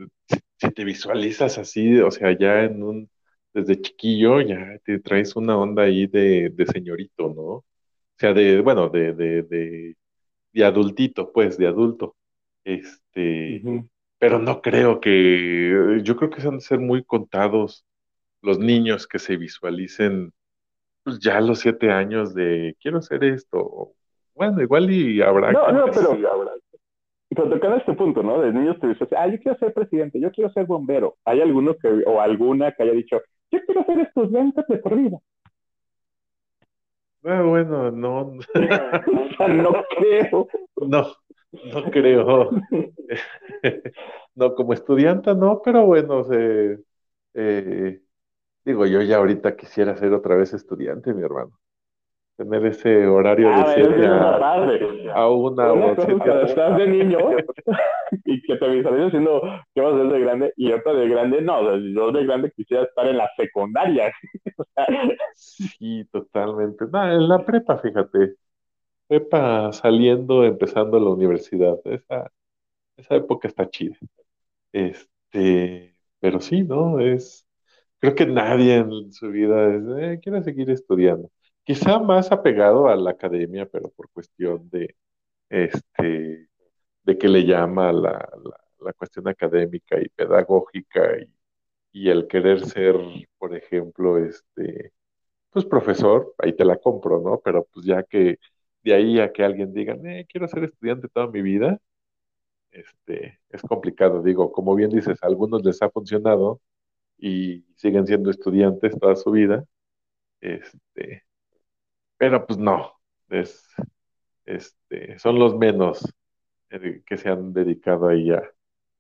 si, te visualizas así, o sea, ya en un, desde chiquillo, ya te traes una onda ahí de, de señorito, ¿no? O sea, de, bueno, de, de, de, de adultito, pues, de adulto, este, pero no creo que, yo creo que se han de ser muy contados los niños que se visualicen pues ya a los siete años de quiero hacer esto. Bueno, igual y habrá. No, no, pero, pero tocando este punto, ¿no? De niños que dicen, ah, yo quiero ser presidente, yo quiero ser bombero. ¿Hay alguno que, o alguna que haya dicho, yo quiero ser estudiante de por bueno, no. no creo. No, no creo. no, como estudiante no, pero bueno, se, eh, Digo, yo ya ahorita quisiera ser otra vez estudiante, mi hermano. Tener ese horario de Ah, es una a, tarde. a una Una o siete estás de niño y que te visualizas diciendo que vas a ser de grande y otra de grande, no, o sea, yo de grande quisiera estar en la secundaria. O sea, Sí, totalmente. No, en la prepa, fíjate. Prepa saliendo, empezando la universidad. Esa, esa época está chida. Este, pero sí, ¿no? Es, creo que nadie en su vida es, eh, quiere seguir estudiando. Quizá más apegado a la academia, pero por cuestión de, este, de que le llama la, la, cuestión académica y pedagógica y, y el querer ser, por ejemplo, este, pues profesor, ahí te la compro, ¿no? Pero pues ya que de ahí a que alguien diga, eh, quiero ser estudiante toda mi vida, este, es complicado. Digo, como bien dices, a algunos les ha funcionado y siguen siendo estudiantes toda su vida, este, pero pues no, es, este, son los menos eh, que se han dedicado ahí a,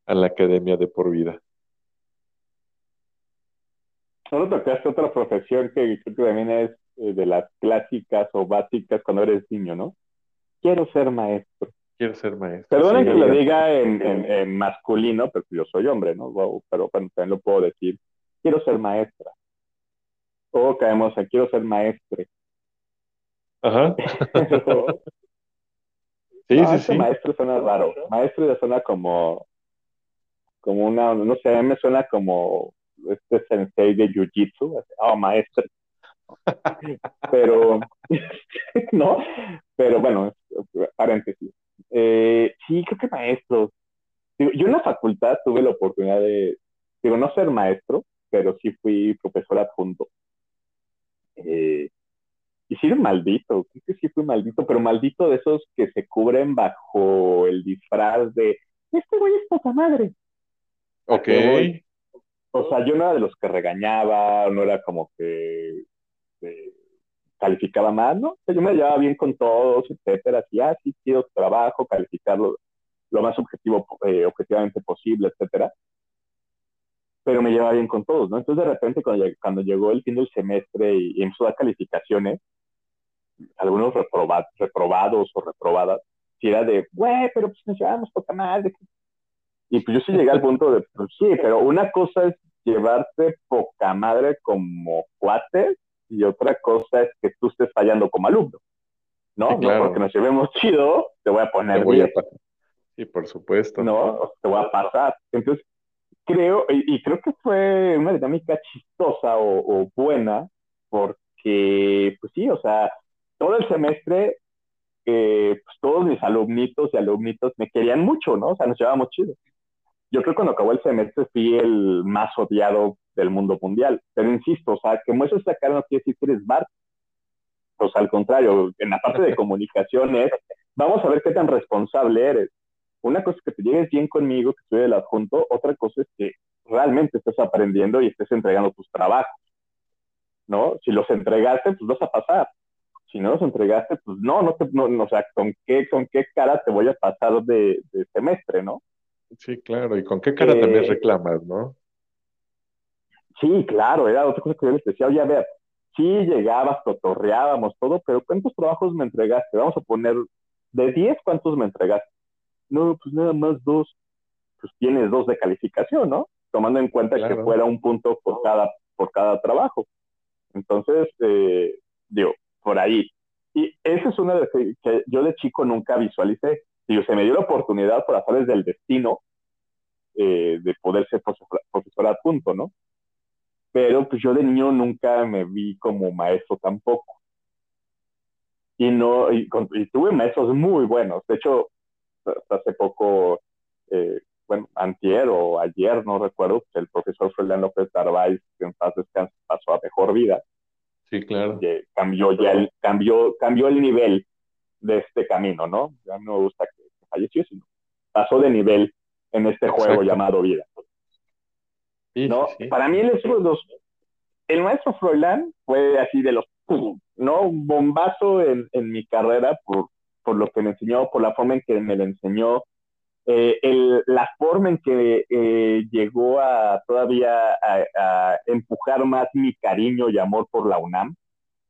a la academia de por vida. Solo tocaste otra profesión que creo que también es eh, de las clásicas o básicas cuando eres niño, ¿no? Quiero ser maestro. Quiero ser maestro. Perdonen Sí, que lo diga en, en- en masculino, pero yo soy hombre, ¿no? Wow, pero bueno, también lo puedo decir. Quiero ser maestra. O caemos a quiero ser maestre. Ajá. Sí, no, sí, este sí. maestro suena raro. Maestro ya suena como, como una, no sé, a mí me suena como este sensei de jiu-jitsu. Oh, maestro. Pero, no, pero bueno, paréntesis. Eh, sí, creo que maestros. Digo, yo en la facultad tuve la oportunidad de, digo, no ser maestro, pero sí fui profesor adjunto. Eh, y sí, maldito, creo que sí fui maldito, pero maldito de esos que se cubren bajo el disfraz de, este güey es poca madre. Ok. voy? O sea, yo no era de los que regañaba, no era como que eh, calificaba mal, ¿no? O sea, yo me llevaba bien con todos, etcétera, así, ah, sí, quiero trabajo, calificarlo lo más objetivo, eh, objetivamente posible, etcétera. Pero me llevaba bien con todos, ¿no? Entonces, de repente, cuando llegó el fin del semestre y, y empezó a dar calificaciones, algunos reproba- reprobados o reprobadas, si era de, güey, pero pues nos llevamos poca madre. Y pues yo sí llegué al punto de, pues sí, pero una cosa es llevarte poca madre como cuate y otra cosa es que tú estés fallando como alumno. ¿No? Sí, No porque nos llevemos chido, te voy a poner voy a 10, pasar. Sí, por supuesto. ¿no? Te voy a pasar. Entonces, creo, y, y creo que fue una dinámica chistosa o, o buena, porque, pues sí, o sea, todo el semestre, eh, pues todos mis alumnitos y alumnitos me querían mucho, ¿no? O sea, nos llevábamos chido. Yo creo que cuando acabó el semestre fui el más odiado del mundo mundial. Pero insisto, o sea, que muestres esa cara no quiere decir que eres Bart. Pues al contrario, en la parte de comunicaciones, vamos a ver qué tan responsable eres. Una cosa es que te llegues bien conmigo, que estoy del adjunto, otra cosa es que realmente estés aprendiendo y estés entregando tus trabajos, ¿no? Si los entregaste, pues vas a pasar. Si no los entregaste, pues no, no te, no, no, o sea, ¿con qué, con qué cara te voy a pasar de, de semestre, no? Sí, claro. ¿Y con qué cara Eh, también reclamas, no? Sí, claro, era otra cosa que yo les decía, oye, a ver, sí llegabas, cotorreábamos todo, pero ¿cuántos trabajos me entregaste? Vamos a poner, de 10, ¿cuántos me entregaste? No, pues nada más dos. Pues tienes dos de calificación, ¿no? Tomando en cuenta que fuera un punto por cada, por cada trabajo. Entonces, eh, digo, por ahí. Y esa es una de las que, yo de chico nunca visualicé. Digo, se me dio la oportunidad por azares del destino eh, de poder ser profesor, profesor adjunto, ¿no? pero pues yo de niño nunca me vi como maestro tampoco. Y no, y, tuve maestros muy buenos. De hecho, hace poco, eh, bueno, antier o ayer, no recuerdo, el profesor Fernando López Narváez, que en paz descanse, pasó a mejor vida. Sí, claro. Y, cambió ya el, cambió, cambió el nivel de este camino, ¿no? Ya no me gusta que que falleció, sino pasó de nivel en este juego llamado vida. Sí, ¿no? sí, sí. Para mí el, los, el maestro Froilán fue así de los. ¿no? Un bombazo en, en mi carrera por, por lo que me enseñó, por la forma en que me lo enseñó, eh, el, la forma en que eh, llegó a todavía a, empujar más mi cariño y amor por la UNAM,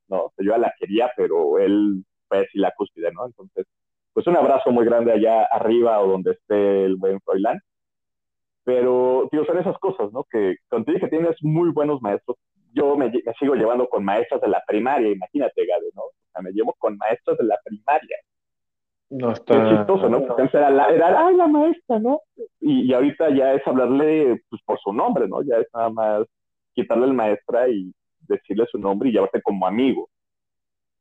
¿no? Yo la quería, pero él fue así la cúspide, ¿no? Entonces, pues un abrazo muy grande allá arriba o donde esté el buen Froilán. Pero, tío, son esas cosas, ¿no? Que contigo que tienes muy buenos maestros. Yo me, me, sigo llevando con maestras de la primaria, imagínate, Gade, ¿no? O sea, me llevo con maestras de la primaria. No está. Chistoso, ¿no? Porque antes era la, era, ay, la maestra, ¿no? Y, y ahorita ya es hablarle pues, por su nombre, ¿no? Ya es nada más quitarle el maestra y decirle su nombre y llevarte como amigo.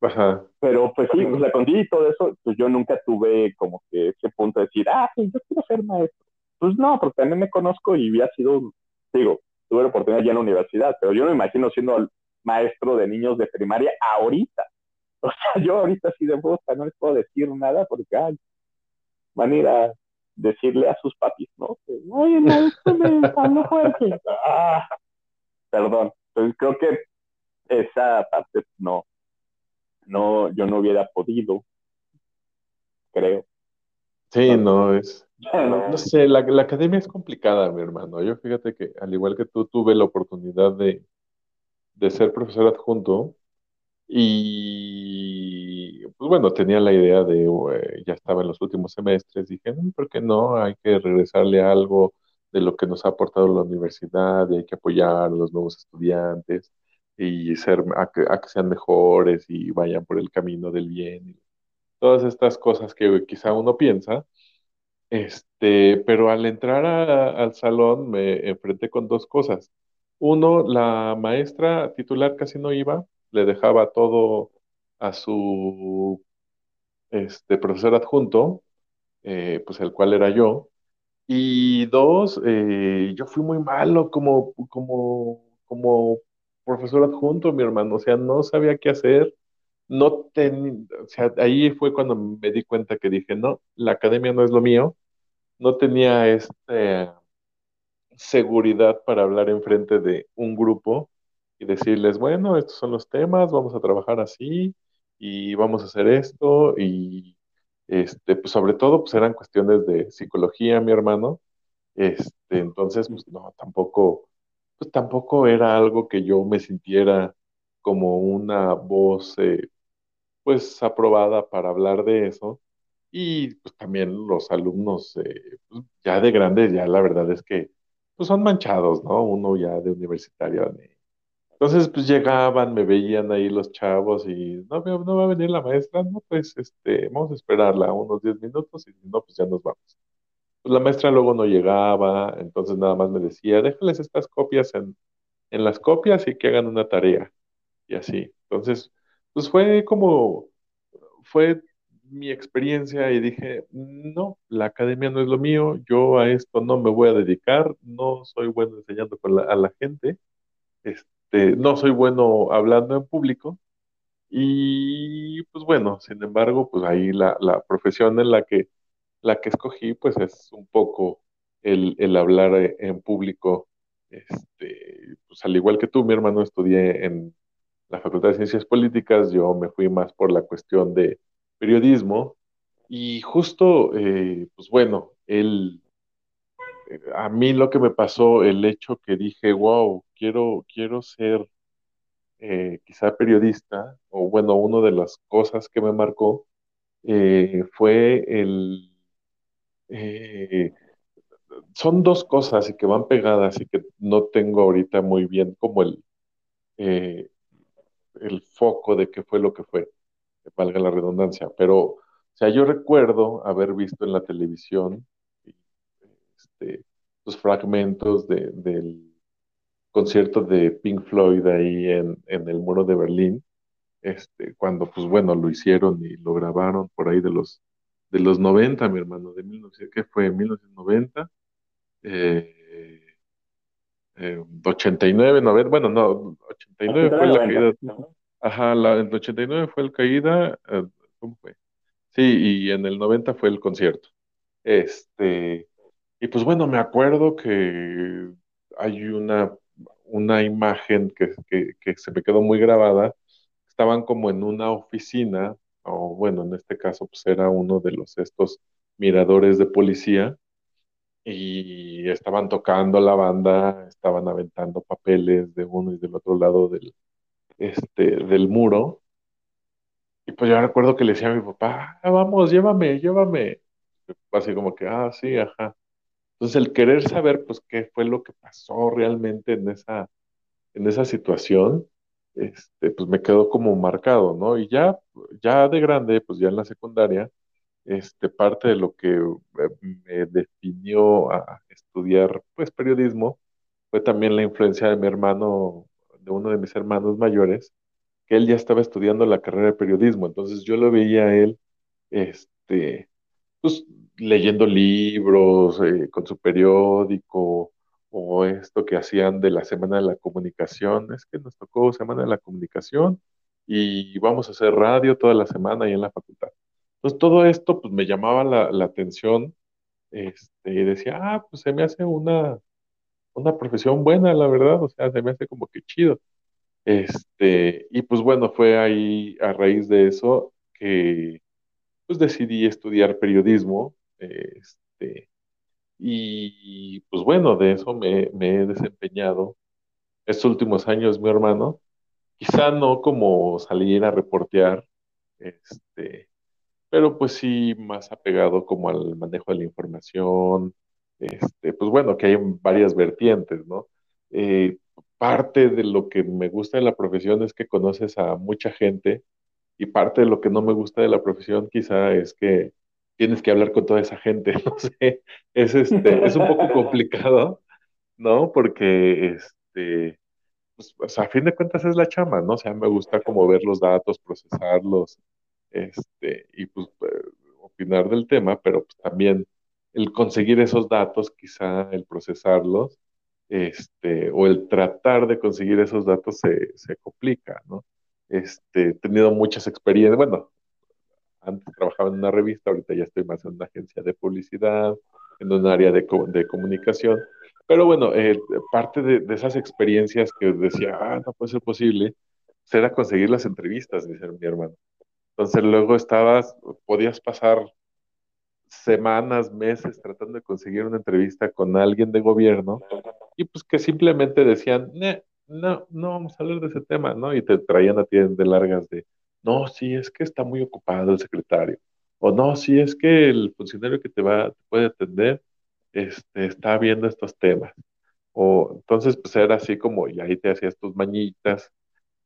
Ajá. Pero pues sí, o sea, contigo y todo eso, pues yo nunca tuve como que ese punto de decir, ah, sí, yo quiero ser maestro. Pues no, porque también me conozco y había sido, digo, tuve la oportunidad ya en la universidad, pero yo no me imagino siendo maestro de niños de primaria ahorita. O sea, yo ahorita sí de bosta no les puedo decir nada porque ay, van a ir a decirle a sus papis, ¿no? Oye, maestro, me habló fuerte. Ah, perdón. Entonces creo que esa parte no, no, yo no hubiera podido, creo. Sí, no, es, no sé, la, la, academia es complicada, mi hermano. Yo fíjate que, al igual que tú, tuve la oportunidad de, de ser profesor adjunto y, pues bueno, tenía la idea de, eh, ya estaba en los últimos semestres, dije, no, ¿por qué no? Hay que regresarle algo de lo que nos ha aportado la universidad y hay que apoyar a los nuevos estudiantes y ser, a que, a sean mejores y vayan por el camino del bien. Todas estas cosas que quizá uno piensa, este, pero al entrar al salón me enfrenté con dos cosas. Uno, la maestra titular casi no iba, le dejaba todo a su este, profesor adjunto, eh, pues el cual era yo. Y dos, eh, yo fui muy malo como, como, como profesor adjunto, mi hermano, o sea, no sabía qué hacer, no tenía, o sea, ahí fue cuando me di cuenta que dije, no, la academia no es lo mío, no tenía este, seguridad para hablar enfrente de un grupo y decirles, bueno, estos son los temas, vamos a trabajar así y vamos a hacer esto y este, pues sobre todo pues eran cuestiones de psicología, mi hermano. Este, entonces, pues no, tampoco, pues tampoco era algo que yo me sintiera como una voz eh, pues aprobada para hablar de eso. Y pues también los alumnos eh, pues, ya de grandes, ya la verdad es que pues son manchados, ¿no? Uno ya de universitario. ni- Entonces pues llegaban, me veían ahí los chavos y no, no va a venir la maestra, no, pues este, vamos a esperarla unos 10 minutos y no, pues ya nos vamos. Pues la maestra luego no llegaba, entonces nada más me decía, déjales estas copias en, en las copias y que hagan una tarea y así. Entonces, pues fue como fue mi experiencia y dije, no, la academia no es lo mío, yo a esto no me voy a dedicar, no soy bueno enseñando con la- a la gente, este, no soy bueno hablando en público y pues bueno, sin embargo, pues ahí la, la profesión en la que, la que escogí pues es un poco el, el hablar eh, en público, este, pues al igual que tú, mi hermano, estudié en la Facultad de Ciencias Políticas, yo me fui más por la cuestión de periodismo y justo, eh, pues bueno, él, a mí lo que me pasó, el hecho que dije, wow, quiero, quiero ser eh, quizá periodista, o bueno, una de las cosas que me marcó eh, fue el... eh, son dos cosas y que van pegadas y que no tengo ahorita muy bien como el, eh, el foco de qué fue lo que fue. valga la redundancia, pero, o sea, yo recuerdo haber visto en la televisión este, los fragmentos de, del concierto de Pink Floyd ahí en, en el muro de Berlín, este, cuando, pues bueno, lo hicieron y lo grabaron por ahí de los, de los 90, mi hermano, de 1900, ¿qué fue? 1990, eh, eh, 89, 90, bueno, no, 89 fue la caída, ajá, la, en 89 fue el caída, eh, ¿cómo fue? Sí, y en el 90 fue el concierto. Este, y pues bueno, me acuerdo que hay una, una imagen que, que, se me quedó muy grabada. Estaban como en una oficina, o bueno, en este caso pues era uno de los estos miradores de policía, y estaban tocando la banda, estaban aventando papeles de uno y del otro lado del, este, del muro. Y pues yo recuerdo que le decía a mi papá, "Ah, vamos, llévame, llévame. Así como que, ah, sí, ajá. Entonces el querer saber, pues, qué fue lo que pasó realmente en esa, en esa situación, este, pues me quedó como marcado, ¿no? Y ya, ya de grande, pues ya en la secundaria, este, parte de lo que eh, me definió a estudiar, pues, periodismo, fue también la influencia de mi hermano, de uno de mis hermanos mayores, que él ya estaba estudiando la carrera de periodismo, entonces yo lo veía a él, este, pues leyendo libros, eh, con su periódico, o esto que hacían de la Semana de la Comunicación, es que nos tocó Semana de la Comunicación y vamos a hacer radio toda la semana ahí en la facultad. Entonces todo esto pues me llamaba la, la atención este, y decía, ah, pues se me hace una, una profesión buena, la verdad, o sea, se me hace como que chido. Este, y pues bueno, fue ahí a raíz de eso que pues decidí estudiar periodismo, este, y pues bueno, de eso me, he desempeñado estos últimos años, mi hermano, quizá no como salir a reportear, este, pero pues sí más apegado como al manejo de la información, este, pues bueno, que hay varias vertientes, ¿no? Eh, parte de lo que me gusta de la profesión es que conoces a mucha gente y parte de lo que no me gusta de la profesión quizá es que tienes que hablar con toda esa gente, no sé, es, este, es un poco complicado, ¿no? Porque, este, pues, o sea, a fin de cuentas es la chama, ¿no? O sea, me gusta como ver los datos, procesarlos, este, y pues eh, opinar del tema, pero pues también el conseguir esos datos, quizá el procesarlos, este, o el tratar de conseguir esos datos se, se complica, ¿no? Este, he tenido muchas experiencias, bueno, antes trabajaba en una revista, ahorita ya estoy más en una agencia de publicidad, en un área de, de comunicación, pero bueno, eh, parte de, de, esas experiencias que decía, ah, no puede ser posible, pues era conseguir las entrevistas, dice mi hermano. Entonces luego estabas, podías pasar semanas, meses tratando de conseguir una entrevista con alguien de gobierno y pues que simplemente decían, no, no vamos a hablar de ese tema, ¿no? Y te traían a ti de largas de, no, sí, es que está muy ocupado el secretario, o no, sí, es que el funcionario que te va, te puede atender, este, está viendo estos temas. O entonces, pues era así como, y ahí te hacías tus mañitas,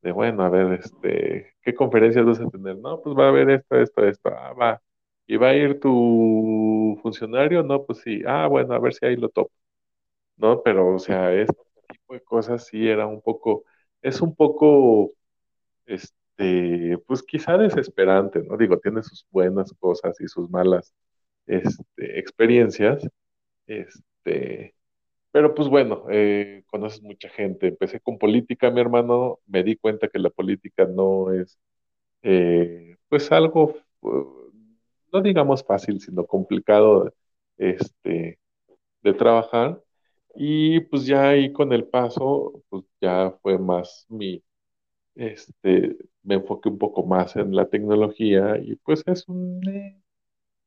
de bueno, a ver, este, ¿qué conferencias vas a tener? No, pues va a haber esto, esto, esto, ah, va. ¿Y va a ir tu funcionario? No, pues sí, ah, bueno, a ver si ahí lo topo. ¿No? Pero, o sea, este tipo de cosas sí era un poco, es un poco, este, pues quizá desesperante, ¿no? Digo, tiene sus buenas cosas y sus malas, este, experiencias, este, pero pues bueno, eh, conoces mucha gente. Empecé con política, mi hermano, me di cuenta que la política no es eh, pues algo, no digamos fácil, sino complicado este, de trabajar. Y pues ya ahí con el paso, pues ya fue más mi, este, me enfoqué un poco más en la tecnología y pues es un, eh,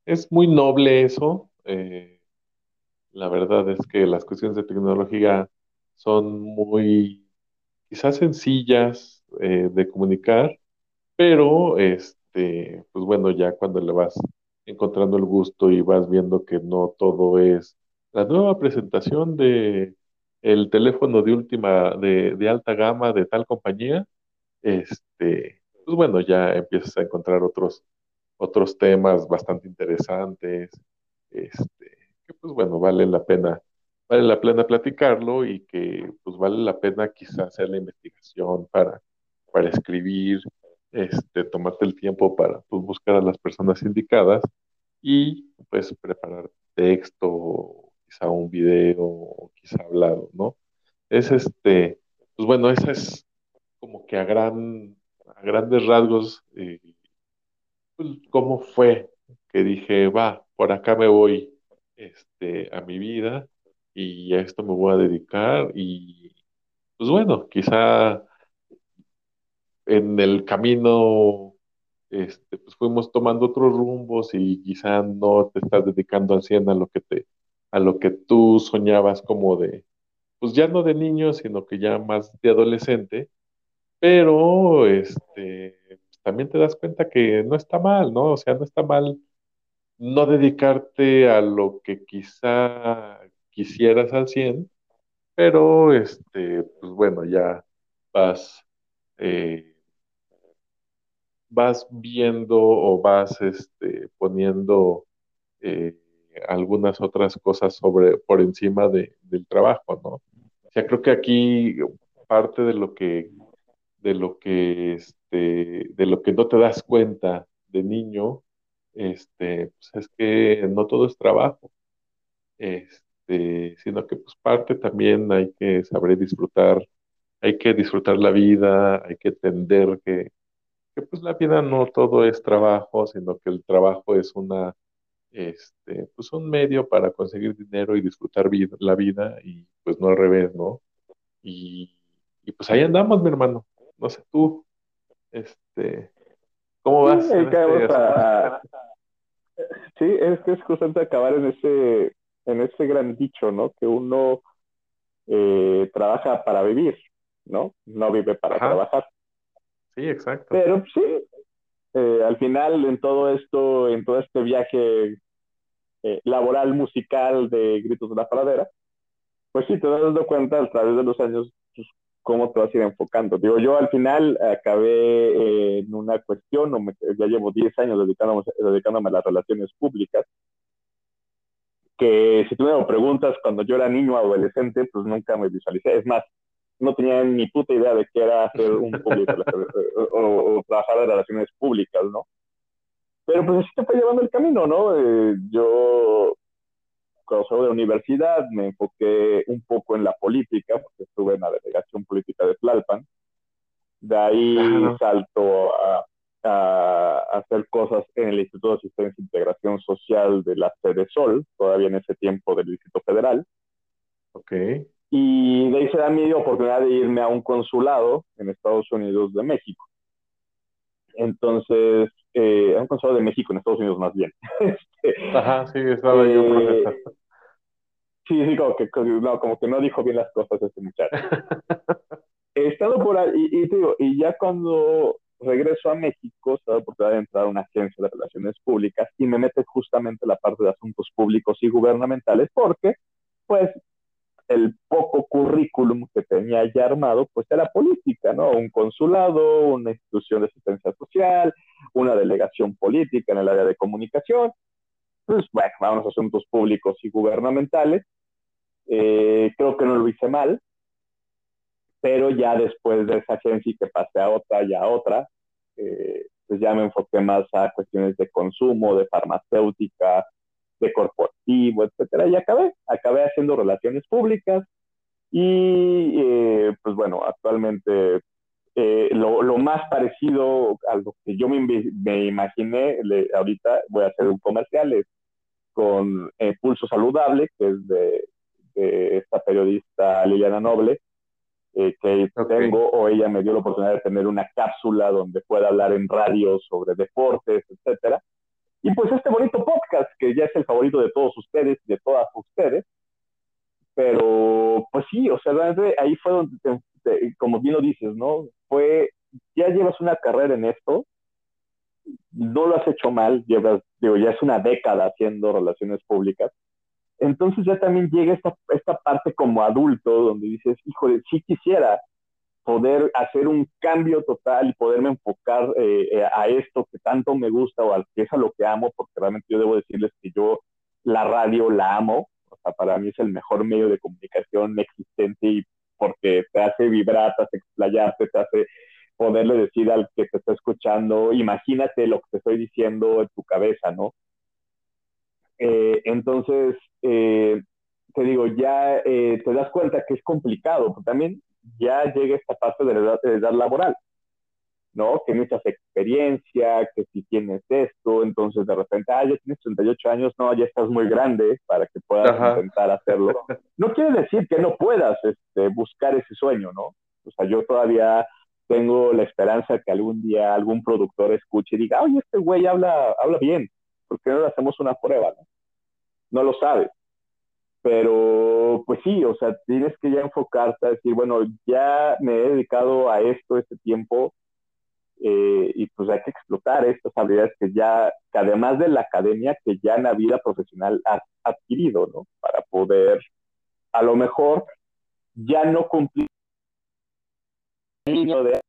es muy noble eso. Eh, la verdad es que las cuestiones de tecnología son muy, quizás sencillas eh, de comunicar, pero este, pues bueno, ya cuando le vas encontrando el gusto y vas viendo que no todo es la nueva presentación de el teléfono de última, de, de alta gama de tal compañía, este, pues bueno, ya empiezas a encontrar otros, otros temas bastante interesantes, este, que pues bueno, vale la pena, vale la pena platicarlo y que pues vale la pena quizás hacer la investigación para, para escribir, este, tomarte el tiempo para pues, buscar a las personas indicadas y pues preparar texto, quizá un video, quizá hablado, ¿no? Es este, pues bueno, esa es como que a gran, a grandes rasgos, eh, cómo fue que dije, va, por acá me voy este, a mi vida y a esto me voy a dedicar y pues bueno, quizá en el camino este, pues fuimos tomando otros rumbos y quizá no te estás dedicando al 100 a lo que te a lo que tú soñabas como de pues ya no de niño, sino que ya más de adolescente, pero este también te das cuenta que no está mal, ¿no? O sea, no está mal no dedicarte a lo que quizá quisieras al 100, pero este, pues bueno, ya vas, eh, vas viendo o vas este, poniendo eh, algunas otras cosas sobre, por encima de, del trabajo, ¿no? O sea, creo que aquí parte de lo que, de lo que, este, de lo que no te das cuenta de niño, este, pues es que no todo es trabajo. Este, sino que pues parte también hay que saber disfrutar, hay que disfrutar la vida, hay que entender que, que pues la vida no todo es trabajo, sino que el trabajo es una, este, pues un medio para conseguir dinero y disfrutar vida, la vida y pues no al revés, ¿no? Y, y pues ahí andamos, mi hermano. No sé tú, este, ¿cómo vas? Sí, este a- sí, es que es justamente acabar en ese, en ese gran dicho, ¿no? Que uno eh, trabaja para vivir, ¿no? No vive para Ajá. trabajar. Sí, exacto. Pero sí, eh, al final en todo esto, en todo este viaje eh, laboral musical de Gritos de la Pradera, pues sí, te dando cuenta a través de los años pues, cómo te vas a ir enfocando. Digo, yo al final acabé eh, en una cuestión, o me- ya llevo 10 años dedicándome, dedicándome a las relaciones públicas, que si tú me preguntas cuando yo era niño o adolescente, pues nunca me visualicé. Es más, no tenía ni puta idea de qué era hacer un público o, o trabajar en relaciones públicas, ¿no? Pero pues así te fue llevando el camino, ¿no? Eh, yo, cuando salgo de la universidad, me enfoqué un poco en la política, porque estuve en la delegación política de Tlalpan. De ahí salto a, a, hacer cosas en el Instituto de Asistencia e Integración Social de la sede Sol, todavía en ese tiempo del Distrito Federal. Ok. Y de ahí se da mi oportunidad de irme a un consulado en Estados Unidos de México. Entonces, eh, un consulado de México en Estados Unidos más bien. Este, Ajá, sí, estaba yo eh, procesando. Sí, sí, como que, no, como que no dijo bien las cosas este muchacho. He estado por ahí, y, y, te digo, y ya cuando regreso a México, se da la oportunidad de entrar a una agencia de relaciones públicas y me mete justamente la parte de asuntos públicos y gubernamentales, porque, pues, el poco currículum que tenía ya armado, pues era política, ¿no? Un consulado, una institución de asistencia social, una delegación política en el área de comunicación. Pues bueno, vamos a asuntos públicos y gubernamentales. Eh, creo que no lo hice mal, pero ya después de esa agencia que pasé a otra y a otra, eh, pues ya me enfoqué más a cuestiones de consumo, de farmacéutica, de corporativo, etcétera, y acabé, acabé haciendo relaciones públicas y eh, pues bueno, actualmente eh, lo, lo, más parecido a lo que yo me, me imaginé, le, ahorita voy a hacer un comercial, con eh, Pulso Saludable, que es de, de esta periodista Liliana Noble, eh, que okay. tengo o ella me dio la oportunidad de tener una cápsula donde pueda hablar en radio sobre deportes, etcétera. Y pues este bonito podcast, que ya es el favorito de todos ustedes, de todas ustedes, pero pues sí, o sea, realmente ahí fue donde, como bien lo dices, ¿no? Fue, ya llevas una carrera en esto, no lo has hecho mal, llevas, digo, ya es una década haciendo relaciones públicas, entonces ya también llega esta, esta parte como adulto donde dices, híjole, sí quisiera poder hacer un cambio total y poderme enfocar eh, a esto que tanto me gusta o al que es a lo que amo, porque realmente yo debo decirles que yo la radio la amo, o sea, para mí es el mejor medio de comunicación existente y porque te hace vibrar, te hace explayarte, te hace poderle decir al que te está escuchando, imagínate lo que te estoy diciendo en tu cabeza, ¿no? Eh, entonces, eh, te digo, ya eh, te das cuenta que es complicado, pero también ya llega esta parte de la edad, de edad laboral, ¿no? Que necesitas experiencia, que si tienes esto, entonces de repente, ah, ya tienes 38 años, no, ya estás muy grande para que puedas Ajá. intentar hacerlo. No quiere decir que no puedas este, buscar ese sueño, ¿no? O sea, yo todavía tengo la esperanza que algún día algún productor escuche y diga, oye, este güey habla, habla bien, ¿por qué no le hacemos una prueba? No, no lo sabes. Pero, pues sí, o sea, tienes que ya enfocarte a decir, bueno, ya me he dedicado a esto este tiempo eh, y pues hay que explotar estas habilidades que ya, que además de la academia, que ya en la vida profesional has adquirido, ¿no? Para poder, a lo mejor, ya no cumplir de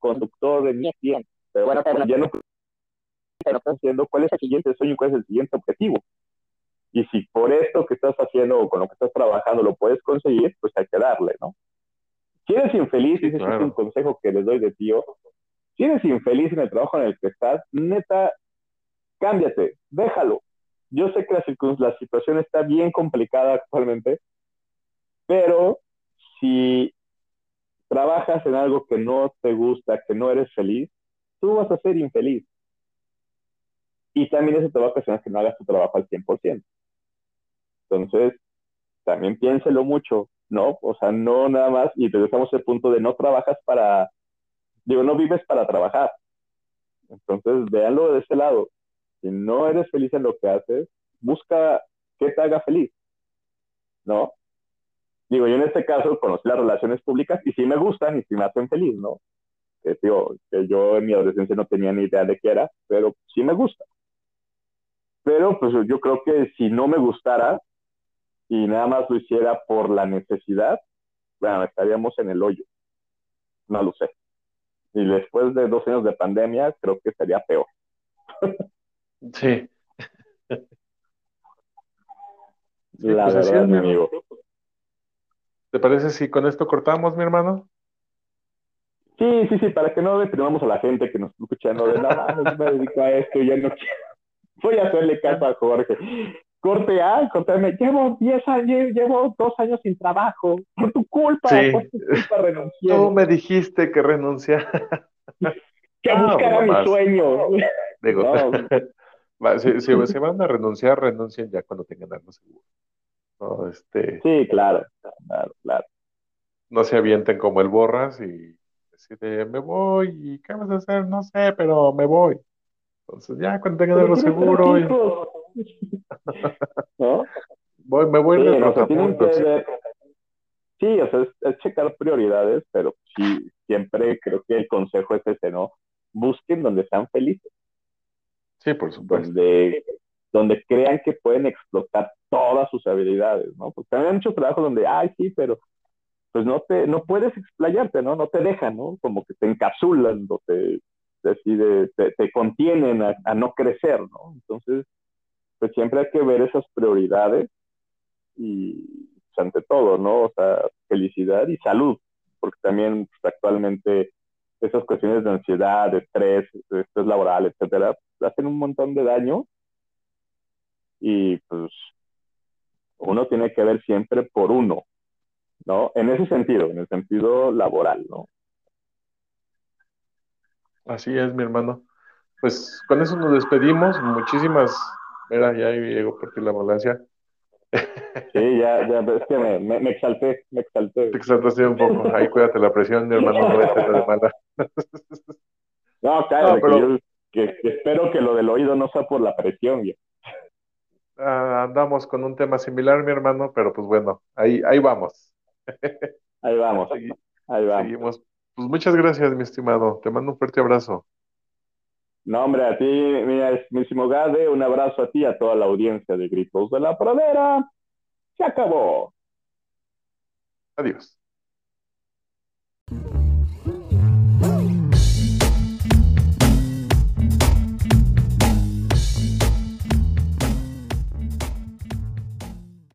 conductor de mi tiempo, pero bueno, ya no pero estás haciendo, cuál es el siguiente sueño, cuál es el siguiente objetivo. Y si por esto que estás haciendo o con lo que estás trabajando lo puedes conseguir, pues hay que darle, ¿no? Si eres infeliz, sí, ese claro. es un consejo que les doy de tío, si eres infeliz en el trabajo en el que estás, neta, cámbiate, déjalo. yo sé que la, la situación está bien complicada actualmente, pero si trabajas en algo que no te gusta, que no eres feliz, tú vas a ser infeliz. Y también eso te va a ocasionar que no hagas tu trabajo al 100%. Entonces, también piénselo mucho, ¿no? O sea, no nada más, y regresamos al punto de no trabajas para, digo, no vives para trabajar. Entonces, véanlo de ese lado. Si no eres feliz en lo que haces, busca que te haga feliz, ¿no? Digo, yo en este caso conocí las relaciones públicas y sí me gustan y sí me hacen feliz, ¿no? Que, digo, que yo en mi adolescencia no tenía ni idea de qué era, pero sí me gusta. Pero pues yo creo que si no me gustara y nada más lo hiciera por la necesidad, bueno, estaríamos en el hoyo. No lo sé. Y después de dos años de pandemia, creo que sería peor. Sí. la pues verdad, mi amigo. ¿Te parece si con esto cortamos, mi hermano? Sí, sí, sí, para que no deprimamos a la gente que nos está escuchando de nada, no me dedico a esto, ya no quiero. Voy a hacerle caso a Jorge. Corte A, corte me llevo 10 años, llevo dos años sin trabajo, por tu culpa, por tu culpa renuncié. Tú me dijiste que renunciara. que ah, buscara mi sueño. Digo, si, se van a renunciar, renuncien ya cuando tengan algo seguro. ¿no? Este, sí, claro, claro, claro. No se avienten como el borras y deciden, me voy, ¿y qué vas a hacer? No sé, pero me voy. Entonces, ya cuando tengan algo seguro. ¿No? voy, me voy sí, de sí. o sea, es, checar prioridades, pero sí, siempre creo que el consejo es ese, ¿no? Busquen donde sean felices. Sí, por supuesto. Donde, donde crean que pueden explotar todas sus habilidades, ¿no? Porque también hay muchos trabajos donde, ay, sí, pero pues no te, no puedes explayarte, ¿no? No te dejan, ¿no? Como que te encapsulan, o te, decide, te, contienen a, no crecer, ¿no? Entonces, pues siempre hay que ver esas prioridades y pues, ante todo, ¿no? O sea, felicidad y salud, porque también pues, actualmente esas cuestiones de ansiedad, de estrés, estrés laboral, etcétera, hacen un montón de daño y pues uno tiene que ver siempre por uno, ¿no? En ese sentido, en el sentido laboral, ¿no? Así es, mi hermano. Pues con eso nos despedimos. Muchísimas. Mira, ya llegó por ti la ambulancia. Sí, ya, ya, es que me, me, exalté, me exalté. Te exaltaste un poco. Ahí cuídate la presión, mi hermano, no vete de mala. No, claro, pero... que, espero que lo del oído no sea por la presión. Ah, andamos con un tema similar, mi hermano, pero pues bueno, ahí, ahí vamos. Ahí vamos, ahí vamos. Seguimos. Pues muchas gracias, mi estimado. Te mando un fuerte abrazo. No, hombre, a ti, mi mismísimo Gade, un abrazo a ti y a toda la audiencia de Gritos de la Pradera. Se acabó. Adiós.